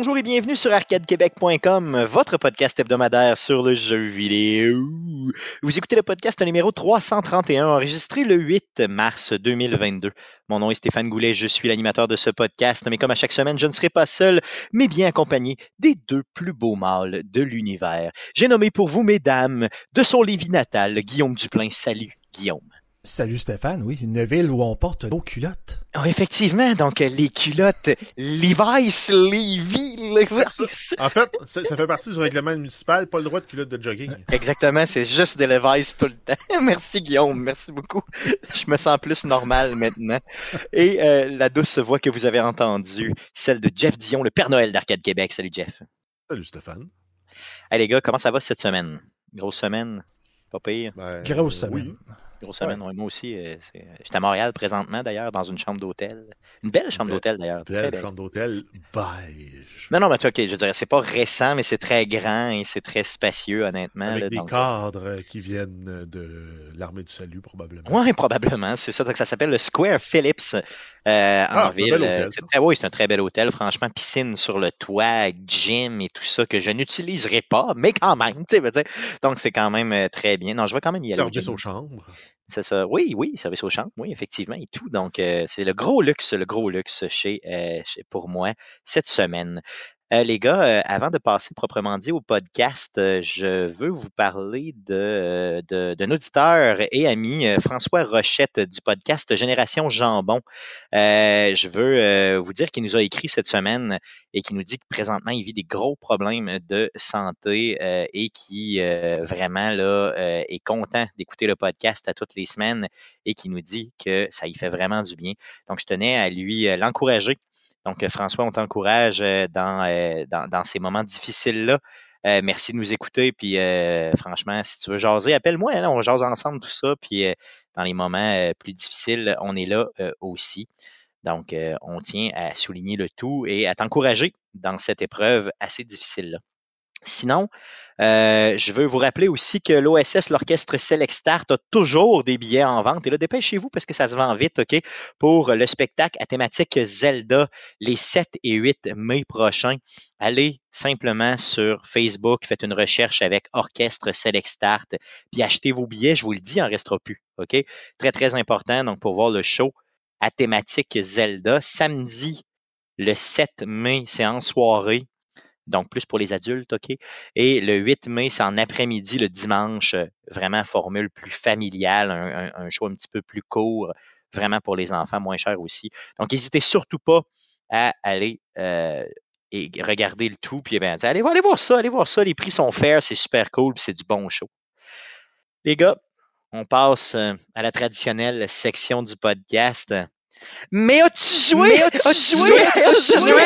Bonjour et bienvenue sur arcadequebec.com, votre podcast hebdomadaire sur le jeu vidéo. Vous écoutez le podcast numéro 331, enregistré le 8 mars 2022. Mon nom est Stéphane Goulet, je suis l'animateur de ce podcast, mais comme à chaque semaine, je ne serai pas seul, mais bien accompagné des deux plus beaux mâles de l'univers. J'ai nommé pour vous, mesdames, de son Lévis natal, Guillaume Duplain. Salut, Guillaume. Salut Stéphane, oui, une ville où on porte nos culottes. Oh, effectivement, donc les culottes Levi's, Levi, Levi's. En fait, ça, ça fait partie du règlement municipal, pas le droit de culottes de jogging. Exactement, c'est juste des Levi's tout le temps. merci Guillaume, merci beaucoup. Je me sens plus normal maintenant. Et euh, la douce voix que vous avez entendue, celle de Jeff Dion, le Père Noël d'Arcade Québec. Salut Jeff. Salut Stéphane. Hey les gars, comment ça va cette semaine? Grosse semaine? Pas pire? Ben, Grosse semaine. oui. Grosse semaine, ouais, moi aussi. euh, c'est- J'étais à Montréal présentement d'ailleurs, dans une chambre d'hôtel. Une belle chambre Belle- d'hôtel d'ailleurs. très Belle belle. chambre d'hôtel beige. Non, non, mais tu sais, ok, je dirais, c'est pas récent, mais c'est très grand et c'est très spacieux, honnêtement. Avec là, des donc- cadres qui viennent de l'armée du salut, probablement. Oui, probablement, c'est ça. Donc, ça s'appelle le Square Phillips euh, Ah, en un ville. bel Euh, hôtel, c'est ça. très- oui, c'est un très bel hôtel. Franchement, piscine sur le toit, gym et tout ça que je n'utiliserai pas, mais quand même, tu sais, veux dire. Donc, c'est quand même euh, très bien. Non, je vais quand même y aller. au Service gym. aux chambres. C'est ça. Oui, oui, service aux chambres, oui, effectivement, et tout. Donc, euh, c'est le gros luxe, le gros luxe chez, euh, chez- pour moi cette semaine. Euh, les gars, euh, avant de passer proprement dit au podcast, euh, je veux vous parler de, euh, d'un auditeur et ami, François Rochette du podcast Génération Jambon. Je veux vous dire qu'il nous a écrit cette semaine et qui nous dit que présentement, il vit des gros problèmes de santé et qui vraiment là est content d'écouter le podcast à toutes les semaines et qui nous dit que ça y fait vraiment du bien. Donc, je tenais à lui l'encourager. Donc, euh, François, on t'encourage euh, dans, euh, dans, ces moments difficiles-là. Merci de nous écouter. Puis, franchement, si tu veux jaser, appelle-moi. hein, on jase ensemble tout ça. Puis, dans les moments plus difficiles, on est là aussi. Donc, on tient à souligner le tout et à t'encourager dans cette épreuve assez difficile-là. Sinon, euh, je veux vous rappeler aussi que l'OSS, l'Orchestre Select Start, a toujours des billets en vente. Et là, dépêchez-vous parce que ça se vend vite, OK? Pour le spectacle à thématique Zelda les 7 et 8 mai prochains. Allez simplement sur Facebook, faites une recherche avec Orchestre Select Start, puis achetez vos billets. Je vous le dis, il en restera plus, OK? Très, très important. Donc, pour voir le show à thématique Zelda, samedi, le 7 mai, c'est en soirée. Donc, plus pour les adultes, OK? Et le 8 mai, c'est en après-midi, le dimanche, euh, vraiment formule plus familiale, un, un- un show un petit peu plus court, vraiment pour les enfants, moins cher aussi. Donc, n'hésitez surtout pas à aller euh, et regarder le tout. Puis, eh ben, allez, voir- ça, allez voir ça. Les prix sont fair, c'est super cool, puis c'est du bon show. Les gars, on passe euh, à la traditionnelle section du podcast. Mais as-tu joué? Mais as-tu joué? As-tu joué?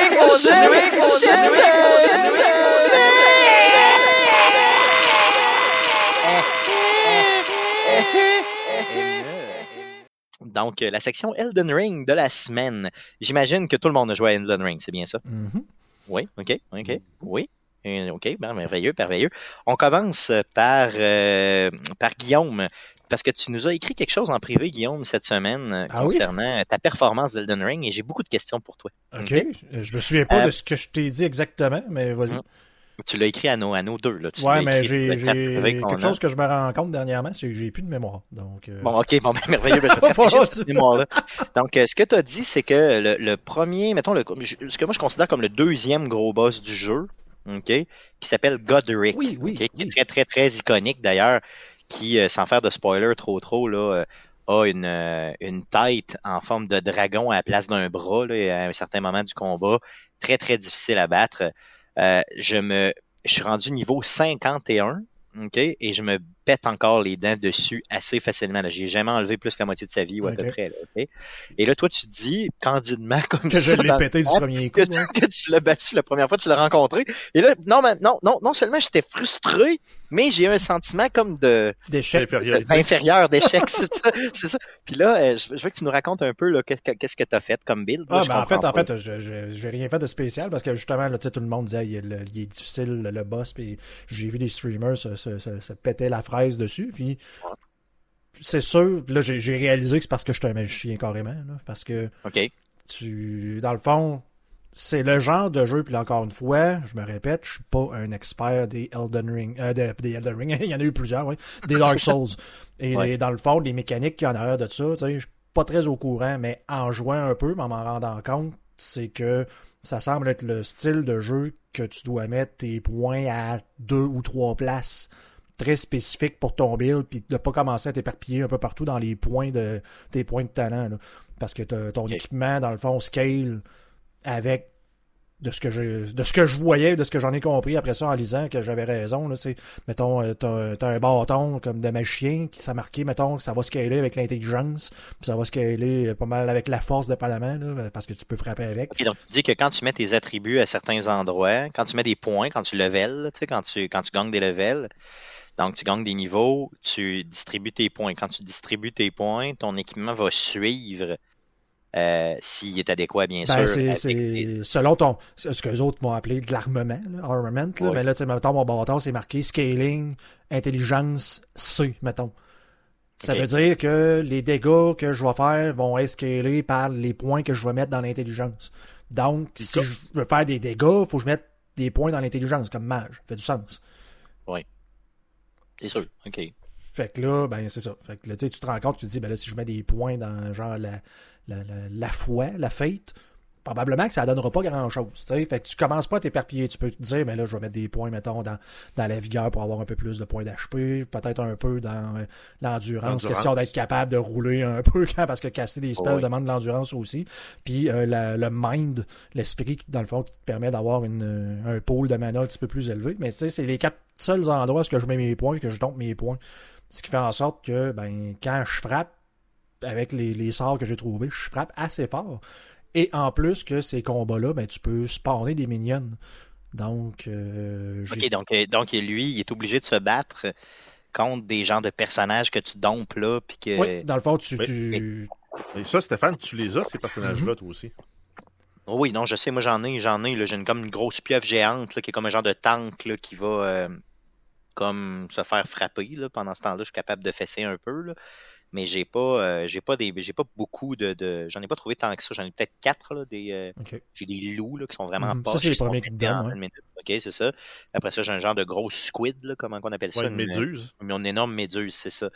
Donc, euh, la section Elden Ring de la semaine. J'imagine que tout le monde a joué à Elden Ring, c'est bien ça? Mhm. Oui, OK, OK, oui. Euh, OK, ben, merveilleux, merveilleux. On commence par, euh, par Guillaume, parce que tu nous as écrit quelque chose en privé, Guillaume, cette semaine, euh, Ah oui? concernant ta performance d'Elden Ring, et j'ai beaucoup de questions pour toi. OK. Euh, Je me souviens pas Euh, de ce que je t'ai dit exactement, mais vas-y. Mm. Tu l'as écrit à nos, à nos deux, là. Tu ouais, mais j'ai quelque chose que je me rends compte dernièrement, c'est que j'ai plus de mémoire. Donc, euh, Bon, ok, bon, ben, merveilleux. Ben, je vais cette mémoire-là. Donc, euh, ce que tu as dit, c'est que le, le premier, mettons, le, ce que moi je considère comme le deuxième gros boss du jeu, ok, qui s'appelle Godric, Oui, oui, qui est très, très, très iconique d'ailleurs, qui, euh, sans faire de spoiler trop, trop, là, euh, a une, euh, une tête en forme de dragon à la place d'un bras là, à un certain moment du combat. Très, très difficile à battre. Je me je suis rendu niveau 51, OK, et je me pète encore les dents dessus assez facilement. J'ai jamais enlevé plus que la moitié de sa vie, ou à peu près. Là? Et là, toi, tu te dis candidement comme que je ça l'ai dans le pété du chat, premier coup. que, tu l'as battu la première fois, tu l'as rencontré. Et là, non, mais non, non, non seulement j'étais frustré, mais j'ai eu un sentiment comme de D'échec. Inférieur d'échec, c'est ça. Puis là, euh, je veux que tu nous racontes un peu qu'est-ce que tu as fait comme build. là, Ah, ben, en fait, en fait, je- j'ai rien fait de spécial parce que justement, là, tout le monde disait il, est- le- il est difficile le, le boss, puis j'ai vu des streamers se, se, se- se péter la dessus, puis c'est sûr, là, j'ai réalisé que c'est parce que je suis un magicien carrément, là, parce que tu, dans le fond, c'est le genre de jeu, puis encore une fois, je me répète, je suis pas un expert des Elden Ring, euh, des Elden Ring, il y en a eu plusieurs, oui, des Dark Souls. Et dans le fond, les mécaniques qui en arrière de ça, tu sais, je suis pas très au courant, mais en jouant un peu, en m'en rendant compte, c'est que ça semble être le style de jeu que tu dois mettre tes points à deux ou trois places très spécifiques pour ton build, puis de pas commencer à t'éparpiller un peu partout dans les points de tes points de talent. parce que ton équipement, dans le fond, scale avec de ce que je de ce que je voyais, de ce que j'en ai compris après ça en lisant que j'avais raison. Là, c'est, mettons, euh, t'as, un bâton comme de magicien qui s'est marqué, mettons, que ça va scaler avec l'intelligence, puis ça va scaler pas mal avec la force de là, parce que tu peux frapper avec. donc tu dis que quand tu mets tes attributs à certains endroits, quand tu mets des points, quand tu level, tu sais, quand tu quand tu gagnes des levels, donc tu gagnes des niveaux, tu distribues tes points. Quand tu distribues tes points, ton équipement va suivre euh, s'il est adéquat, bien ben, sûr. C'est selon ton, ce que les autres vont appeler de l'armement, armament. Là. Mais là, tu sais, mettons, mon bâton, c'est marqué scaling, intelligence C, mettons. Ça veut dire que les dégâts que je vais faire vont être scalés par les points que je vais mettre dans l'intelligence. Donc, si je veux faire des dégâts, il faut que je mette des points dans l'intelligence, comme mage. Ça fait du sens. C'est sûr? OK. Fait que là, ben, c'est ça. Fait que là, tu te rends compte, tu te dis, ben là, si je mets des points dans, genre, la, la, la, foi, la fête, probablement que ça ne donnera pas grand-chose. Fait que tu commences pas à t'éparpiller. Tu peux te dire, mais là, je vais mettre des points, mettons, dans, dans la vigueur pour avoir un peu plus de points d'HP, peut-être un peu dans euh, l'endurance, question d'être capable de rouler un peu, quand, parce que casser des spells demande de l'endurance aussi. Puis euh, le mind, l'esprit, dans le fond, qui te permet d'avoir un pôle de mana un petit peu plus élevé. Mais tu sais, c'est les quatre seuls endroits où je mets mes points, que je tombe mes points. Ce qui fait en sorte que, ben, quand je frappe, avec les, sorts que j'ai trouvés, je frappe assez fort. Et en plus que ces combats-là, ben, tu peux spawner des minions. Donc, euh, Ok, donc, euh, donc lui, il est obligé de se battre contre des genres de personnages que tu dompes là. Puis que... Oui, dans le fond, tu. Et ça, Stéphane, tu les as, ces personnages-là, mhm. toi aussi? Oh oui, non, je sais, moi j'en ai, j'en ai. J'ai comme une grosse pieuvre géante qui est comme un genre de tank qui va euh, comme se faire frapper. Là. Pendant ce temps-là, je suis capable de fesser un peu. Là mais j'ai pas euh, j'ai pas des j'ai pas beaucoup de, de j'en ai pas trouvé tant que ça. J'en ai peut-être quatre là, des euh, j'ai des loups là, qui sont vraiment pas ça c'est les premiers qui me ok c'est ça. Après ça j'ai un genre de gros squid là, comment on appelle ça? une méduse. une, une énorme méduse c'est ça.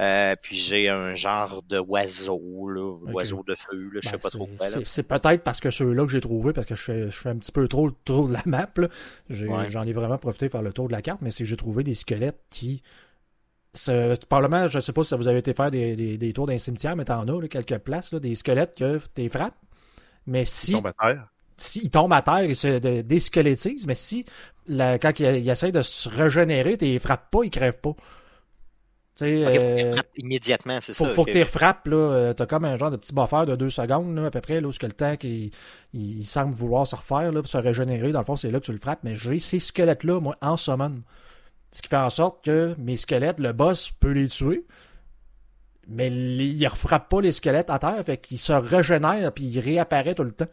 Euh, puis j'ai un genre de oiseau là oiseau de feu là, je sais ben, pas trop quoi c'est peut-être parce que ceux-là que j'ai trouvé parce que je fais, je fais un petit peu trop le tour de la map j'en ai, vraiment profité pour faire le tour de la carte mais c'est que j'ai trouvé des squelettes qui probablement, je sais pas si vous avez été faire des, des, tours d'un cimetière, mais t'en as quelques places, des squelettes que tu frappes. Mais si. Ils tombent à terre. Si ils tombent à terre, ils se désquelettisent, mais si quand ils, essayent de se régénérer, tu les frappes pas, ils crèvent pas. Sais, euh, immédiatement, c'est ça. Faut que tu les frappes, là. Euh, t'as comme un genre de petit buffer de deux secondes, là, à peu près, là, où que le temps qu'il il semble vouloir se refaire, là, pour se régénérer. Dans le fond, c'est là que tu le frappes. Mais j'ai ces squelettes-là, moi, en summon. Ce qui fait en sorte que mes squelettes, le boss peut les tuer, mais il ne refrappe pas les squelettes à terre, fait qu'il se régénère puis il réapparaît tout le temps.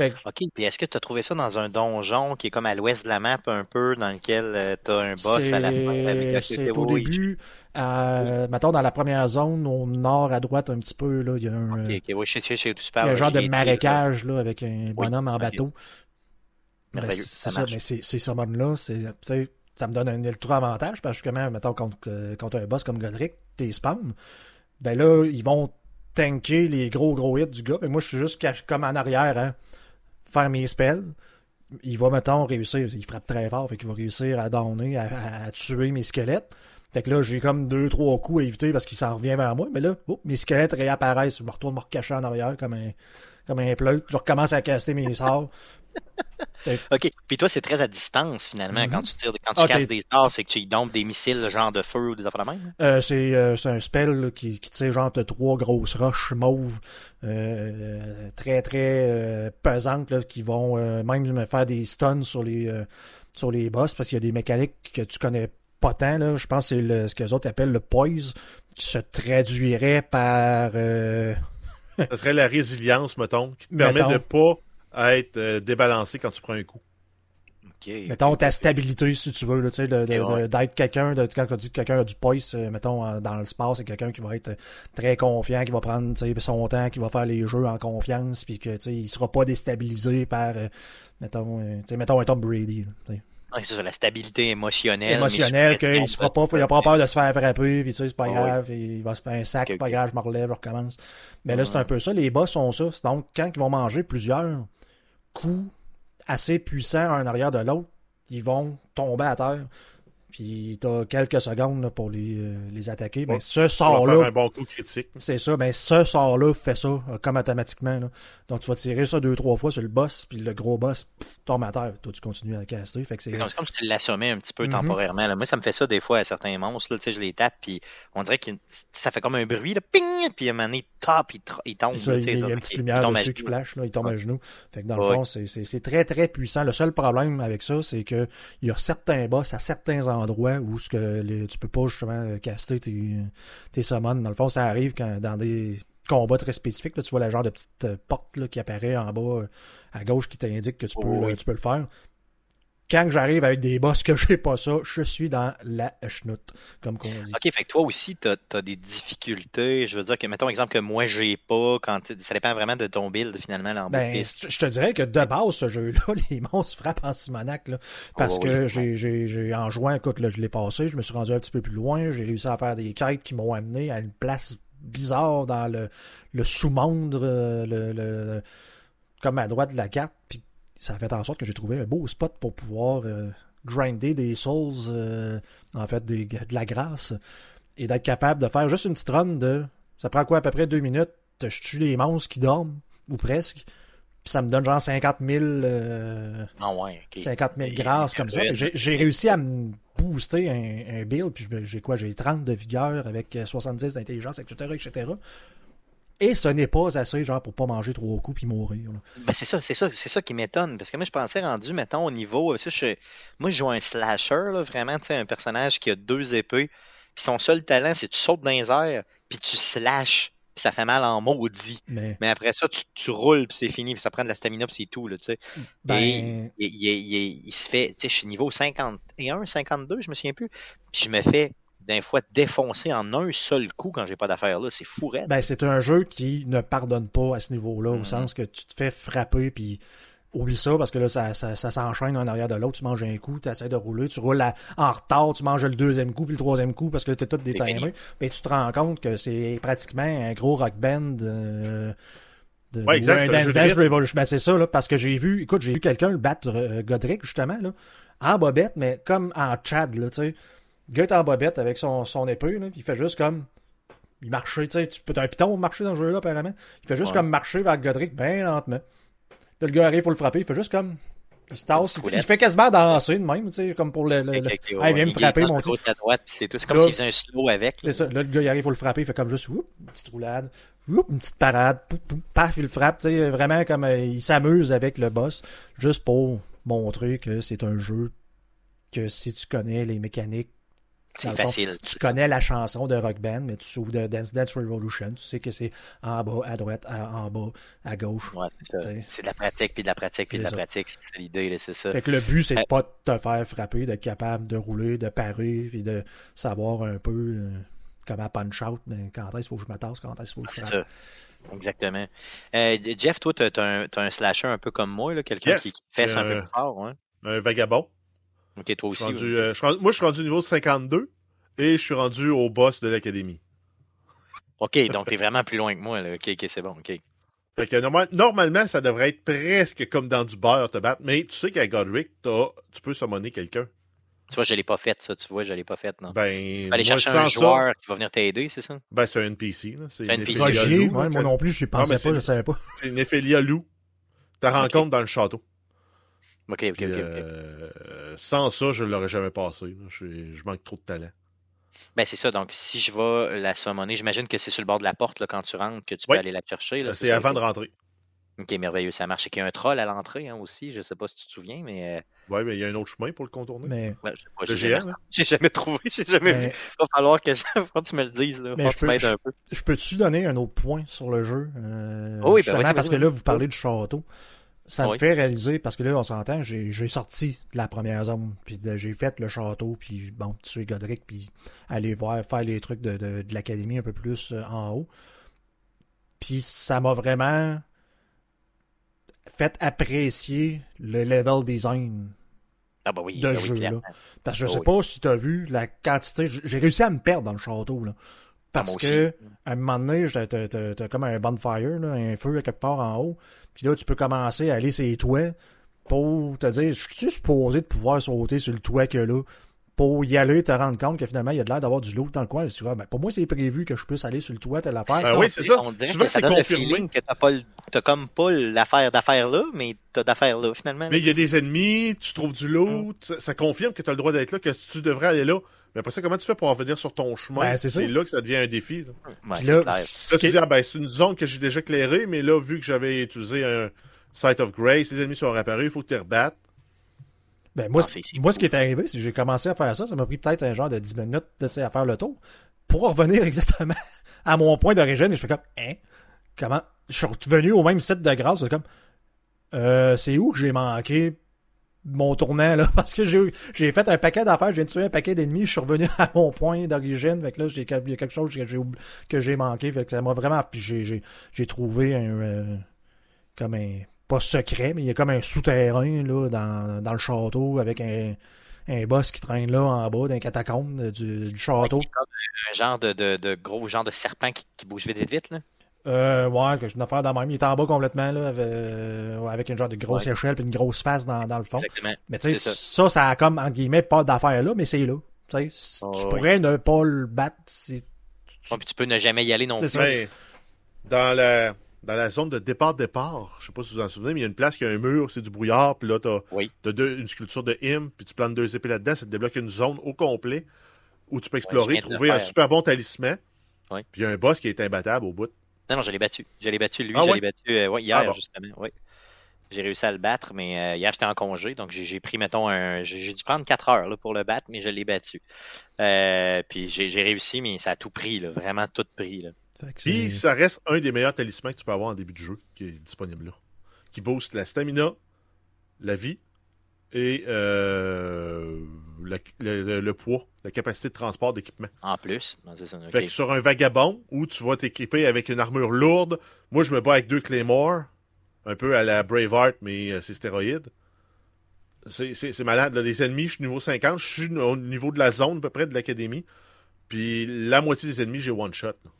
Ok, puis est-ce que tu as trouvé ça dans un donjon qui est comme à l'ouest de la map un peu, dans lequel euh, tu as un boss à la fin avec C'est au début, mettons dans la première zone, au nord à droite un petit peu, là, il y a un, okay, okay, je sais, je il y a un genre de marécage là, avec un bonhomme en bateau. C'est ça, mais ces summons-là, c'est ça me donne un ultra avantage parce que justement, mettons, contre, euh, contre un boss comme Godric, t'es spawn, ben là, ils vont tanker les gros gros hits du gars. Et moi, je suis juste comme en arrière, hein, faire mes spells. Il va, mettons, réussir. Il frappe très fort, fait qu'il va réussir à donner, à, tuer mes squelettes. Fait que là, j'ai comme deux, trois coups à éviter parce qu'il s'en revient vers moi. Mais là, oh, mes squelettes réapparaissent. Je me retourne me recacher en arrière comme un, comme un pleutre. Je recommence à caster mes sorts. OK. Puis toi, c'est très à distance, finalement. Quand tu tires, quand tu casses des sorts, c'est que tu y dompes des missiles genre de feu ou des affaires de même? Euh, c'est, euh, c'est un spell qui, qui tire genre de trois grosses roches mauves euh, très, très pesantes là, qui vont même me faire des stuns sur les, sur les boss parce qu'il y a des mécaniques que tu connais pas tant. Là. Je pense que c'est ce que les autres appellent le poise qui se traduirait par... Ça serait la résilience, mettons, qui te permet de pas être euh, débalancé quand tu prends un coup. mettons ta stabilité, si tu veux, d'être quelqu'un, de, quand tu dis que quelqu'un a du poise, euh, mettons, dans le sport, c'est quelqu'un qui va être très confiant, qui va prendre son temps, qui va faire les jeux en confiance, puis que il sera pas déstabilisé par, euh, mettons, mettons un Tom Brady. C'est ça, la stabilité émotionnelle. Émotionnelle, qu'il se fera pas, il a pas peur de se faire frapper, puis sais, c'est pas grave, il va se faire un sac, c'est pas grave, je me relève, je recommence. Mais là, c'est un peu ça, les boss sont ça. Donc, quand ils vont manger plusieurs coups assez puissants un arrière de l'autre, ils vont tomber à terre. Puis t'as quelques secondes pour les, euh, les attaquer. Mais ce sort-là. un bon coup critique. C'est ça, mais ce sort-là fait ça euh, comme automatiquement. Là. Donc tu vas tirer ça deux, trois fois sur le boss, puis le gros boss tombe à terre. Toi, tu continues à caster. Fait que c'est... comme si tu l'assommais un petit peu mhm. temporairement. Là. Moi, ça me fait ça des fois à certains monstres. Là, tu sais, je les tape, puis on dirait que ça fait comme un bruit, là, ping! Puis à un moment donné, top, il, il tombe. Ça, il, y a une petite lumière dessus qui flash, là, il tombe à genoux. Fait que dans le fond, c'est, c'est très, très puissant. Le seul problème avec ça, c'est que il y a certains boss à certains endroits endroits où ce que tu peux pas justement caster tes, tes summons. Dans le fond, ça arrive quand dans des combats très spécifiques, là, tu vois la genre de petite euh, porte là, qui apparaît en bas euh, à gauche qui t'indique que tu peux, tu peux le faire quand j'arrive avec des boss que j'ai pas ça, je suis dans la chenoute, comme qu'on dit. Ok, fait que toi aussi, tu as, des difficultés. Je veux dire que, mettons exemple que moi, j'ai pas, quand ça dépend vraiment de ton build finalement en ben, Je te dirais que de base, ce jeu-là, les monstres frappent en Simonac, là, parce oh, que j'ai en jouant, écoute, là, je l'ai passé, je me suis rendu un petit peu plus loin, j'ai réussi à faire des quêtes qui m'ont amené à une place bizarre dans le, le sous-monde, euh, le, le, comme à droite de la carte, puis ça a fait en sorte que j'ai trouvé un beau spot pour pouvoir euh, grinder des souls, euh, en fait, de la grâce, et d'être capable de faire juste une petite run de. Ça prend quoi à peu près deux minutes Je tue les monstres qui dorment, ou presque. Puis ça me donne genre 50 000, euh, ah ouais, 50 000 grâces comme ça. J'ai réussi à me booster un, build, puis j'ai quoi J'ai 30 de vigueur avec 70 d'intelligence, etc., etc. Et ce n'est pas assez, genre, pour pas manger trop coups puis mourir. Ben c'est ça, c'est ça, c'est ça qui m'étonne. Parce que moi, je pensais rendu, mettons, au niveau. Je, moi, je joue un slasher, là, vraiment, tu sais, un personnage qui a deux épées. Puis son seul talent, c'est tu sautes dans les airs, puis tu slashes. Puis ça fait mal en maudit. Mais, Mais après ça, tu, tu roules, puis c'est fini, puis ça prend de la stamina, puis c'est tout, là, tu sais. Ben... Et il, se fait, tu sais, je suis niveau 51, 52, je me souviens plus. Puis je me fais d'un fois défoncé en un seul coup quand j'ai pas d'affaires là. C'est fou Ben, c'est un jeu qui ne pardonne pas à ce niveau-là, au mm-hmm. sens que tu te fais frapper puis oublie ça parce que là, ça, ça, s'enchaîne un arrière de l'autre. Tu manges un coup, tu essaies de rouler, tu roules en retard, tu manges le deuxième coup puis le troisième coup parce que tu es tout détimé. Mais tu te rends compte que c'est pratiquement un gros rock band. Euh, de, ouais, exact, un Dance Dance Revolution. Ben, c'est ça, là, parce que j'ai vu, écoute, j'ai vu quelqu'un le battre euh, Godric, justement, là, en bobette, mais comme en Chad, là, tu sais. Le gars est en bobette avec son, son épée, là, il fait juste comme. Il marche, tu sais, tu peux un piton marcher dans ce jeu-là, apparemment. Il fait juste comme marcher vers Godric bien lentement. Là, le gars arrive, il faut le frapper, il fait juste comme. Il se tasse, il fait, quasiment danser de même, tu sais, comme pour le. le, ah, il vient me frapper, mon c'est tout. C'est comme s'il faisait un slow avec. C'est ça. Là, le gars, il arrive, il faut le frapper, il fait comme juste, une petite roulade, une petite parade, paf, il le frappe, tu sais, vraiment comme euh, il s'amuse avec le boss, juste pour montrer que c'est un jeu que si tu connais les mécaniques c'est facile. tu connais la chanson de Rock Band, mais tu souviens de Dance Dance Revolution. Tu sais que c'est en bas, à droite, en bas, à gauche. Ouais, c'est de la pratique, puis de la pratique, puis de la pratique. C'est ça l'idée, c'est ça. Fait que le but, c'est euh, pas de te faire frapper, d'être capable de rouler, de parer, puis de savoir un peu euh, comment punch out, mais quand est-ce qu'il faut que je m'attasse, quand est-ce qu'il faut que je frappe. Exactement. Euh, Jeff, toi, tu as, un slasher un peu comme moi, quelqu'un qui, qui fesse un peu plus fort. Hein? Un vagabond. Ok, toi aussi. Euh, moi, je suis rendu au niveau 52 et je suis rendu au boss de l'académie. Ok, donc t'es vraiment plus loin que moi. Là. Ok, ok, c'est bon. Ok. Fait que normalement, ça devrait être presque comme dans du beurre te battre, mais tu sais qu'à Godric, tu peux summoner quelqu'un. Tu vois, je l'ai pas fait, ça. Tu vois, je l'ai pas fait, non. Ben, aller chercher un joueur qui va venir t'aider, c'est ça? Ben, c'est un NPC, là. C'est un NPC. moi non plus, je pensais pas, je savais pas. C'est une Ephélia loup. Tu rencontres dans le château. OK, OK, OK. Euh, sans ça, je ne l'aurais jamais passé. Je, je, manque trop de talent. Ben, c'est ça. Donc, si je vais la summoner, j'imagine que c'est sur le bord de la porte là, quand tu rentres que tu peux aller la chercher. Euh, c'est avant de rentrer. Ok, merveilleux, ça marche. Et qu'il y a un troll à l'entrée hein, aussi. Je ne sais pas si tu te souviens, mais. Euh, oui, mais il y a un autre chemin pour le contourner. Mais... j'ai jamais... jamais, trouvé, j'ai jamais vu. Il va falloir que, tu me le dises. Là. Mais je, peux, un peu. je peux-tu donner un autre point sur le jeu? oh, oui, ben, parce que là, vous parlez du château ça me fait réaliser, parce que là, on s'entend, j'ai sorti de la première zone, puis j'ai fait le château, puis bon, tuer Godric, puis aller voir, faire les trucs de, de, de l'académie un peu plus euh, en haut. Puis ça m'a vraiment fait apprécier le level design Ah bah oui, de ah oui, jeu. là. Parce que je Oh sais oui. pas si tu as vu la quantité. J'ai réussi à me perdre dans le château. Là. Parce moi aussi. que à un moment donné, t'as t'as- t'as comme un bonfire, là, un feu à quelque part en haut. Puis là, tu peux commencer à aller sur les toits pour te dire Je suis supposé de pouvoir sauter sur le toit que là pour y aller, te rendre compte que finalement, il y a de l'air d'avoir du loot dans le coin. Tu dis, Ah, ben, pour moi, c'est prévu que je puisse aller sur le toit, telle affaire. Ben oui, c'est ça. On dirait Souvent, que ça c'est donne le confirmé. feeling que t'as pas le- t'as comme pas l'affaire d'affaires là, mais t'as d'affaires là, finalement. Mais il y a des ennemis, tu trouves du loot, ça, ça confirme que tu as le droit d'être là, que tu devrais aller là. Mais après ça, comment tu fais pour en venir sur ton chemin? Ben, c'est là que ça devient un défi. Là, Ouais, tu dis, ah, ben, c'est une zone que j'ai déjà éclairée, mais là, vu que j'avais utilisé un Sight of Grace, les ennemis sont apparus, il faut que tu les rebattes. Ben, moi, Non, c- c'est- c'est moi ce qui est arrivé, c'est que j'ai commencé à faire ça. Ça m'a pris peut-être un genre de 10 minutes d'essayer à faire le tour pour revenir exactement à mon point d'origine. Et je fais comme, hein? Comment? Je suis revenu au même site de grâce. C'est comme, euh, c'est où que j'ai manqué mon tournant, là? Parce que j'ai fait un paquet d'affaires, j'ai tué un paquet d'ennemis, je suis revenu à mon point d'origine. Fait que là, il y a quelque chose que j'ai manqué. Fait que ça m'a vraiment. Puis j'ai- trouvé un. euh, comme un. Pas secret, mais il y a comme un souterrain là, dans, dans le château avec un, un boss qui traîne là en bas d'un catacombe euh, du, château. Un genre de, gros genre de serpent qui, qui bouge vite, vite, vite. Là. Euh, ouais, que j'ai une affaire dans même. Il est en bas complètement là, avec, euh, avec une genre de grosse Ouais. échelle puis une grosse face dans, dans le fond. Exactement. Mais tu sais, ça. ça, a comme, entre guillemets, pas d'affaire là, mais c'est là. Tu sais, Oh, tu pourrais ne pas le battre si. Ouais, puis tu peux ne jamais y aller non plus. ça. Dans la, dans la zone de départ-départ, je sais pas si vous vous en souvenez, mais il y a une place qui a un mur, c'est du brouillard, puis là, tu as, Oui. une sculpture de him, puis tu plantes deux épées là-dedans, ça te débloque une zone au complet où tu peux explorer, je viens de trouver un faire. super bon talisman. Ouais. Puis il y a un boss qui est imbattable au bout. Non, non, je l'ai battu. Je l'ai battu, lui, Ah je ouais? l'ai battu euh, ouais, hier, Ah bon. justement. Ouais. J'ai réussi à le battre, mais euh, hier, j'étais en congé, donc j'ai pris, mettons, un. J'ai dû prendre 4 heures là, pour le battre, mais je l'ai battu. Euh, puis j'ai réussi, mais ça a tout pris, là, vraiment tout pris. Là. Puis ça reste un des meilleurs talismans que tu peux avoir en début de jeu qui est disponible là. Qui booste la stamina, la vie et euh, le, le- le poids, la capacité de transport d'équipement. En plus, Non, ça. Fait que sur un vagabond où tu vas t'équiper avec une armure lourde, moi je me bats avec deux Claymore, un peu à la Braveheart, mais euh, c'est stéroïde. C'est- malade. là. Les ennemis, je suis niveau 50, je suis au niveau de la zone à peu près de l'académie. Puis la moitié des ennemis, j'ai one shot. là.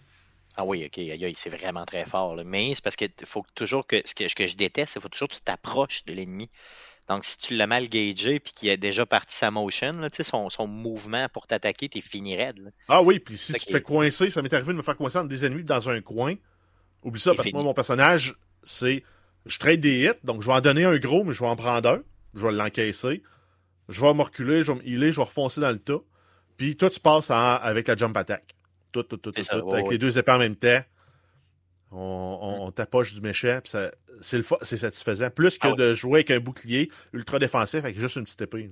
Ah oui, ok, c'est vraiment très fort. là. Mais c'est parce que faut toujours que ce que, ce que je déteste, c'est faut toujours que tu t'approches de l'ennemi. Donc si tu l'as mal gagé puis qu'il a déjà parti sa motion, là, tu sais, son, son mouvement pour t'attaquer, t'es fini raide. là. Ah oui, puis si tu te fais coincer, ça m'est arrivé de me faire coincer entre des ennemis dans un coin. Oublie ça, parce que moi, mon personnage, c'est. Je trade des hits, donc je vais en donner un gros, mais je vais en prendre un. Je vais l'encaisser. Je vais me reculer, je vais me healer, je vais refoncer dans le tas. Puis toi, tu passes en- avec la jump attack. Tout, tout, tout, tout, ça, tout, ouais, avec ouais. les deux épées en même temps. On, on, on tapoche du méchant, puis c'est le fa- c'est satisfaisant. Plus que Ah ouais. de jouer avec un bouclier ultra défensif avec juste une petite épée.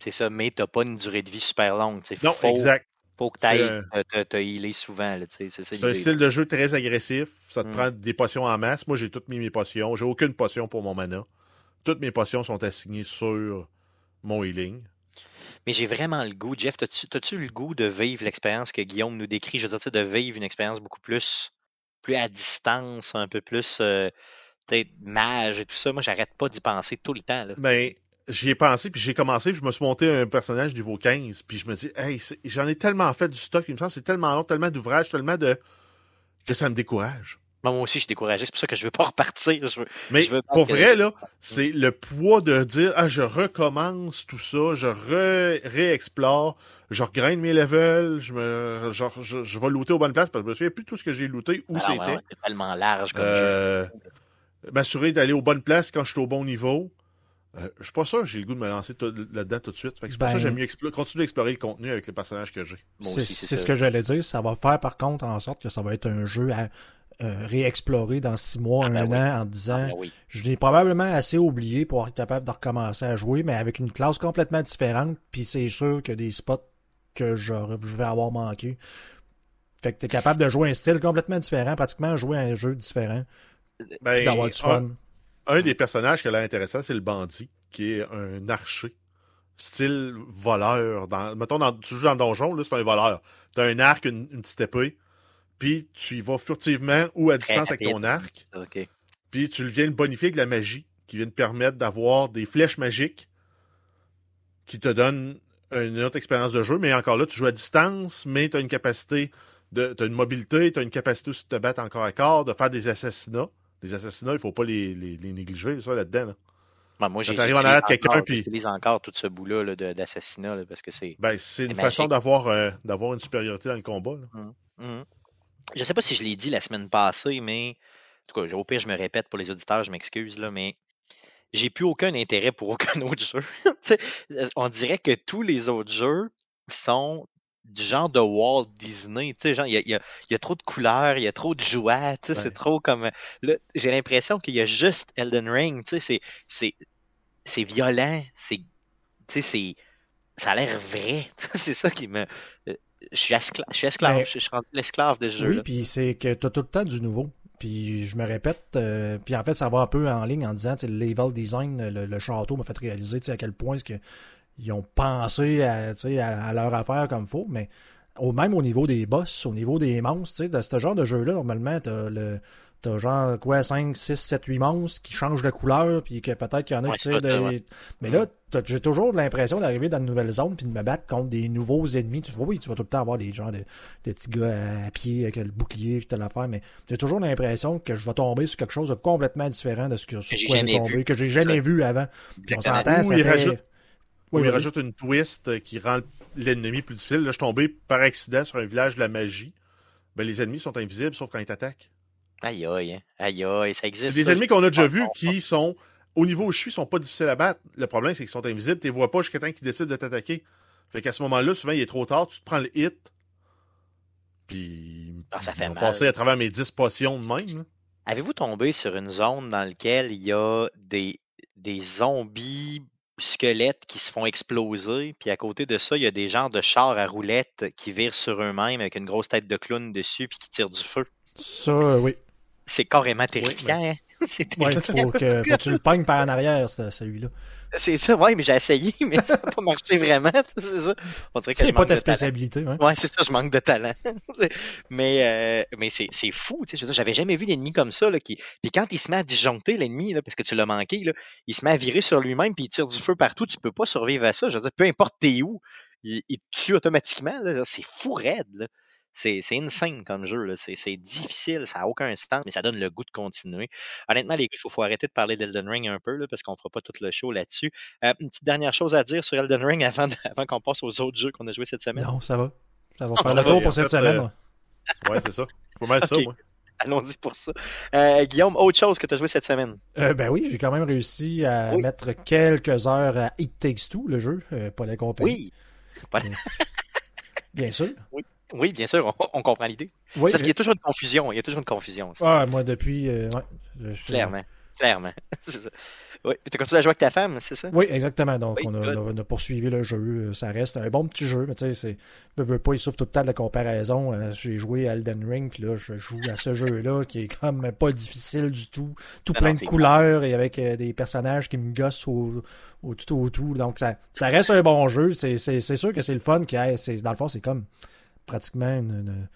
C'est ça, mais t'as pas une durée de vie super longue. tu. Non, faut, exact. Faut que C'est t'ailles un- te, healer souvent. tu C'est un style là. de jeu très agressif. Ça te Mm. prend des potions en masse. Moi, j'ai toutes mis mes potions. J'ai aucune potion pour mon mana. Toutes mes potions sont assignées sur mon healing. Mais j'ai vraiment le goût. Jeff, t'as-tu le goût de vivre l'expérience que Guillaume nous décrit? Je veux dire, tu de vivre une expérience beaucoup plus, plus à distance, un peu plus euh, peut-être mage et tout ça. Moi, j'arrête pas d'y penser tout le temps. Mais j'y ai pensé, puis j'ai commencé, puis je me suis monté un personnage niveau 15, puis je me dis, hey, j'en ai tellement fait du stock, il me semble c'est tellement long, tellement d'ouvrages, tellement de. que ça me décourage. Moi moi aussi, je suis découragé. C'est pour ça que je veux pas repartir. Je veux... Mais Je veux pas pour que- vrai, là, c'est le poids de dire Ah, je recommence tout ça, je re- réexplore, je regraine mes levels, je me je, je, je vais looter aux bonnes places parce que je me souviens plus de tout ce que j'ai looté, où Ah c'était. ouais, ouais, c'est tellement large comme. Euh, M'assurer d'aller aux bonnes places quand je suis au bon niveau. Euh, je suis pas sûr que j'ai le goût de me lancer là-dedans tout de suite. C'est pour Ben- ça que j'aime mieux continuer d'explorer le contenu avec les personnages que j'ai. C'est ce que j'allais dire. Ça va faire par contre en sorte que ça va être un jeu à euh, réexplorer dans six mois, Ah, ben un oui. an, en Ah, disant ben oui. je l'ai probablement assez oublié pour être capable de recommencer à jouer, mais avec une classe complètement différente, puis c'est sûr qu'il y a des spots que je, je vais avoir manqué. Fait que tu es capable de jouer un style complètement différent, pratiquement jouer un jeu différent, Ben, puis d'avoir du un, fun. un des personnages qui a l'air intéressant, c'est le bandit, qui est un archer. Style voleur. Dans, mettons, dans, tu joues dans le donjon, là, c'est un voleur. T'as un arc, une, une, petite épée, puis tu y vas furtivement ou à distance avec ton arc. Puis tu viens le bonifier avec de la magie, qui vient te permettre d'avoir des flèches magiques qui te donnent une autre expérience de jeu, mais encore là, tu joues à distance, mais tu as une capacité de. Tu as une mobilité, tu as une capacité aussi de te battre encore à corps, de faire des assassinats. Les assassinats, il ne faut pas les, les, les, négliger, ça, là-dedans. Là. Ben, moi, j'utilise encore, quelqu'un, puis... encore tout ce bout-là là, d'assassinat, parce que c'est. Ben, c'est une façon d'avoir euh, d'avoir une supériorité dans le combat. Là. Mmh. Mmh. Je sais pas si je l'ai dit la semaine passée, mais. En tout cas, au pire, je me répète pour les auditeurs, je m'excuse, là, mais j'ai plus aucun intérêt pour aucun autre jeu. on dirait que tous les autres jeux sont du genre de Walt Disney. Il y a, y, a, y a, trop de couleurs, il y a trop de ouais. c'est trop comme. J'ai l'impression qu'il y a juste Elden Ring. Tu sais, c'est, c'est violent. C'est, tu sais, c'est, ça a l'air vrai. c'est ça qui me. Je suis esclave. Je suis, esclave, Mais, je suis rendu l'esclave de ce jeu. Oui, puis c'est que tu as tout le temps du nouveau. Puis je me répète, euh, puis en fait, ça va un peu en ligne en disant, le level design, le, le château m'a fait réaliser à quel point que ils ont pensé à, à, à leur affaire comme faut, mais au même au niveau des boss, au niveau des monstres, de ce genre de jeu-là, normalement, t'as le. T'as genre quoi 5, 6, 7, 8 monstres qui changent de couleur, puis que peut-être qu'il y en a Ouais, qui tirent des. ouais. Mais là, j'ai toujours l'impression d'arriver dans une nouvelle zone puis de me battre contre des nouveaux ennemis. Tu vois, oui, tu vas tout le temps avoir des genres de, de petits gars à, à pied avec le bouclier puis telle affaire, mais j'ai toujours l'impression que je vais tomber sur quelque chose de complètement différent de ce que, sur quoi j'ai jamais tombé, vu. que j'ai jamais vu avant. Puis On s'entend, ça il fait- rajoute- Oui, il rajoute une twist qui rend l'ennemi plus difficile. Là, je suis tombé par accident sur un village de la magie. Ben, les ennemis sont invisibles sauf quand ils t'attaquent. Aïe aïe, hein. aïe aïe, ça existe. C'est des ça, ennemis qu'on a déjà vus qui sont, au niveau où je suis, sont pas difficiles à battre. Le problème, c'est qu'ils sont invisibles. Tu les vois pas jusqu'à temps qu'ils décident de t'attaquer. Fait qu'à ce moment-là, souvent, il est trop tard. Tu te prends le hit. Puis. Ah, ça fait on mal. passer à travers mes 10 potions de même. Avez-vous tombé sur une zone dans laquelle il y a des, des zombies squelettes qui se font exploser, puis à côté de ça, il y a des genres de chars à roulettes qui virent sur eux-mêmes avec une grosse tête de clown dessus puis qui tirent du feu? Ça, oui. C'est carrément terrifiant. hein? C'est Ouais, terrifiant. faut que, faut que tu le pognes par en arrière, ce- celui-là. C'est ça, ouais, mais j'ai essayé, mais ça n'a pas marché vraiment. C'est ça. On dirait que C'est pas ta spécialité, hein. Ouais, c'est ça, je manque de talent. mais euh, mais c'est, fou, tu sais. je veux dire, J'avais jamais vu d'ennemi comme ça, là, qui. Puis quand il se met à disjoncter l'ennemi, là, parce que tu l'as manqué, là, il se met à virer sur lui-même puis il tire du feu partout. Tu peux pas survivre à ça. Je veux dire, peu importe t'es où, il, il te tue automatiquement. C'est fou raide. Là. C'est, insane comme jeu. Là. C'est, difficile, ça n'a aucun sens, mais ça donne le goût de continuer. Honnêtement, les gars, il faut, faut arrêter de parler d'Elden Ring un peu, là, parce qu'on fera pas tout le show là-dessus. Euh, une petite dernière chose à dire sur Elden Ring avant, de- avant qu'on passe aux autres jeux qu'on a joués cette semaine. Non, ça va. Ça va faire le tour pour cette fait, semaine. euh, ouais. C'est ça. Pas mal ça, Ok. moi. Allons-y pour ça. Euh, Guillaume, autre chose que tu as joué cette semaine? Euh, ben oui, j'ai quand même réussi à Oui. mettre quelques heures à It Takes Two, le jeu, euh, pas la compagnie. Oui, Bien sûr. oui, bien sûr, on, on comprend l'idée. Oui, Parce qu'il y a toujours une confusion. Il y a toujours une confusion. ça. Ah, moi, depuis. euh, ouais, je- je- Clairement. Clairement. c'est ça. Oui. Tu continues à jouer avec ta femme, c'est ça? Oui, exactement. Donc, Oui, on, a, on poursuivi le jeu. Ça reste un bon petit jeu, mais tu sais. Je veux pas, il souffre tout le temps de la comparaison. Euh, J'ai joué à Elden Ring, puis là, je joue à ce jeu-là qui est comme pas difficile du tout. Tout Non, plein non, de couleurs et avec euh, des personnages qui me gossent au, au tout au tout. Donc, ça, ça reste un bon jeu. C'est sûr que c'est le fun. Qui c'est- dans le fond, c'est comme pratiquement une- une-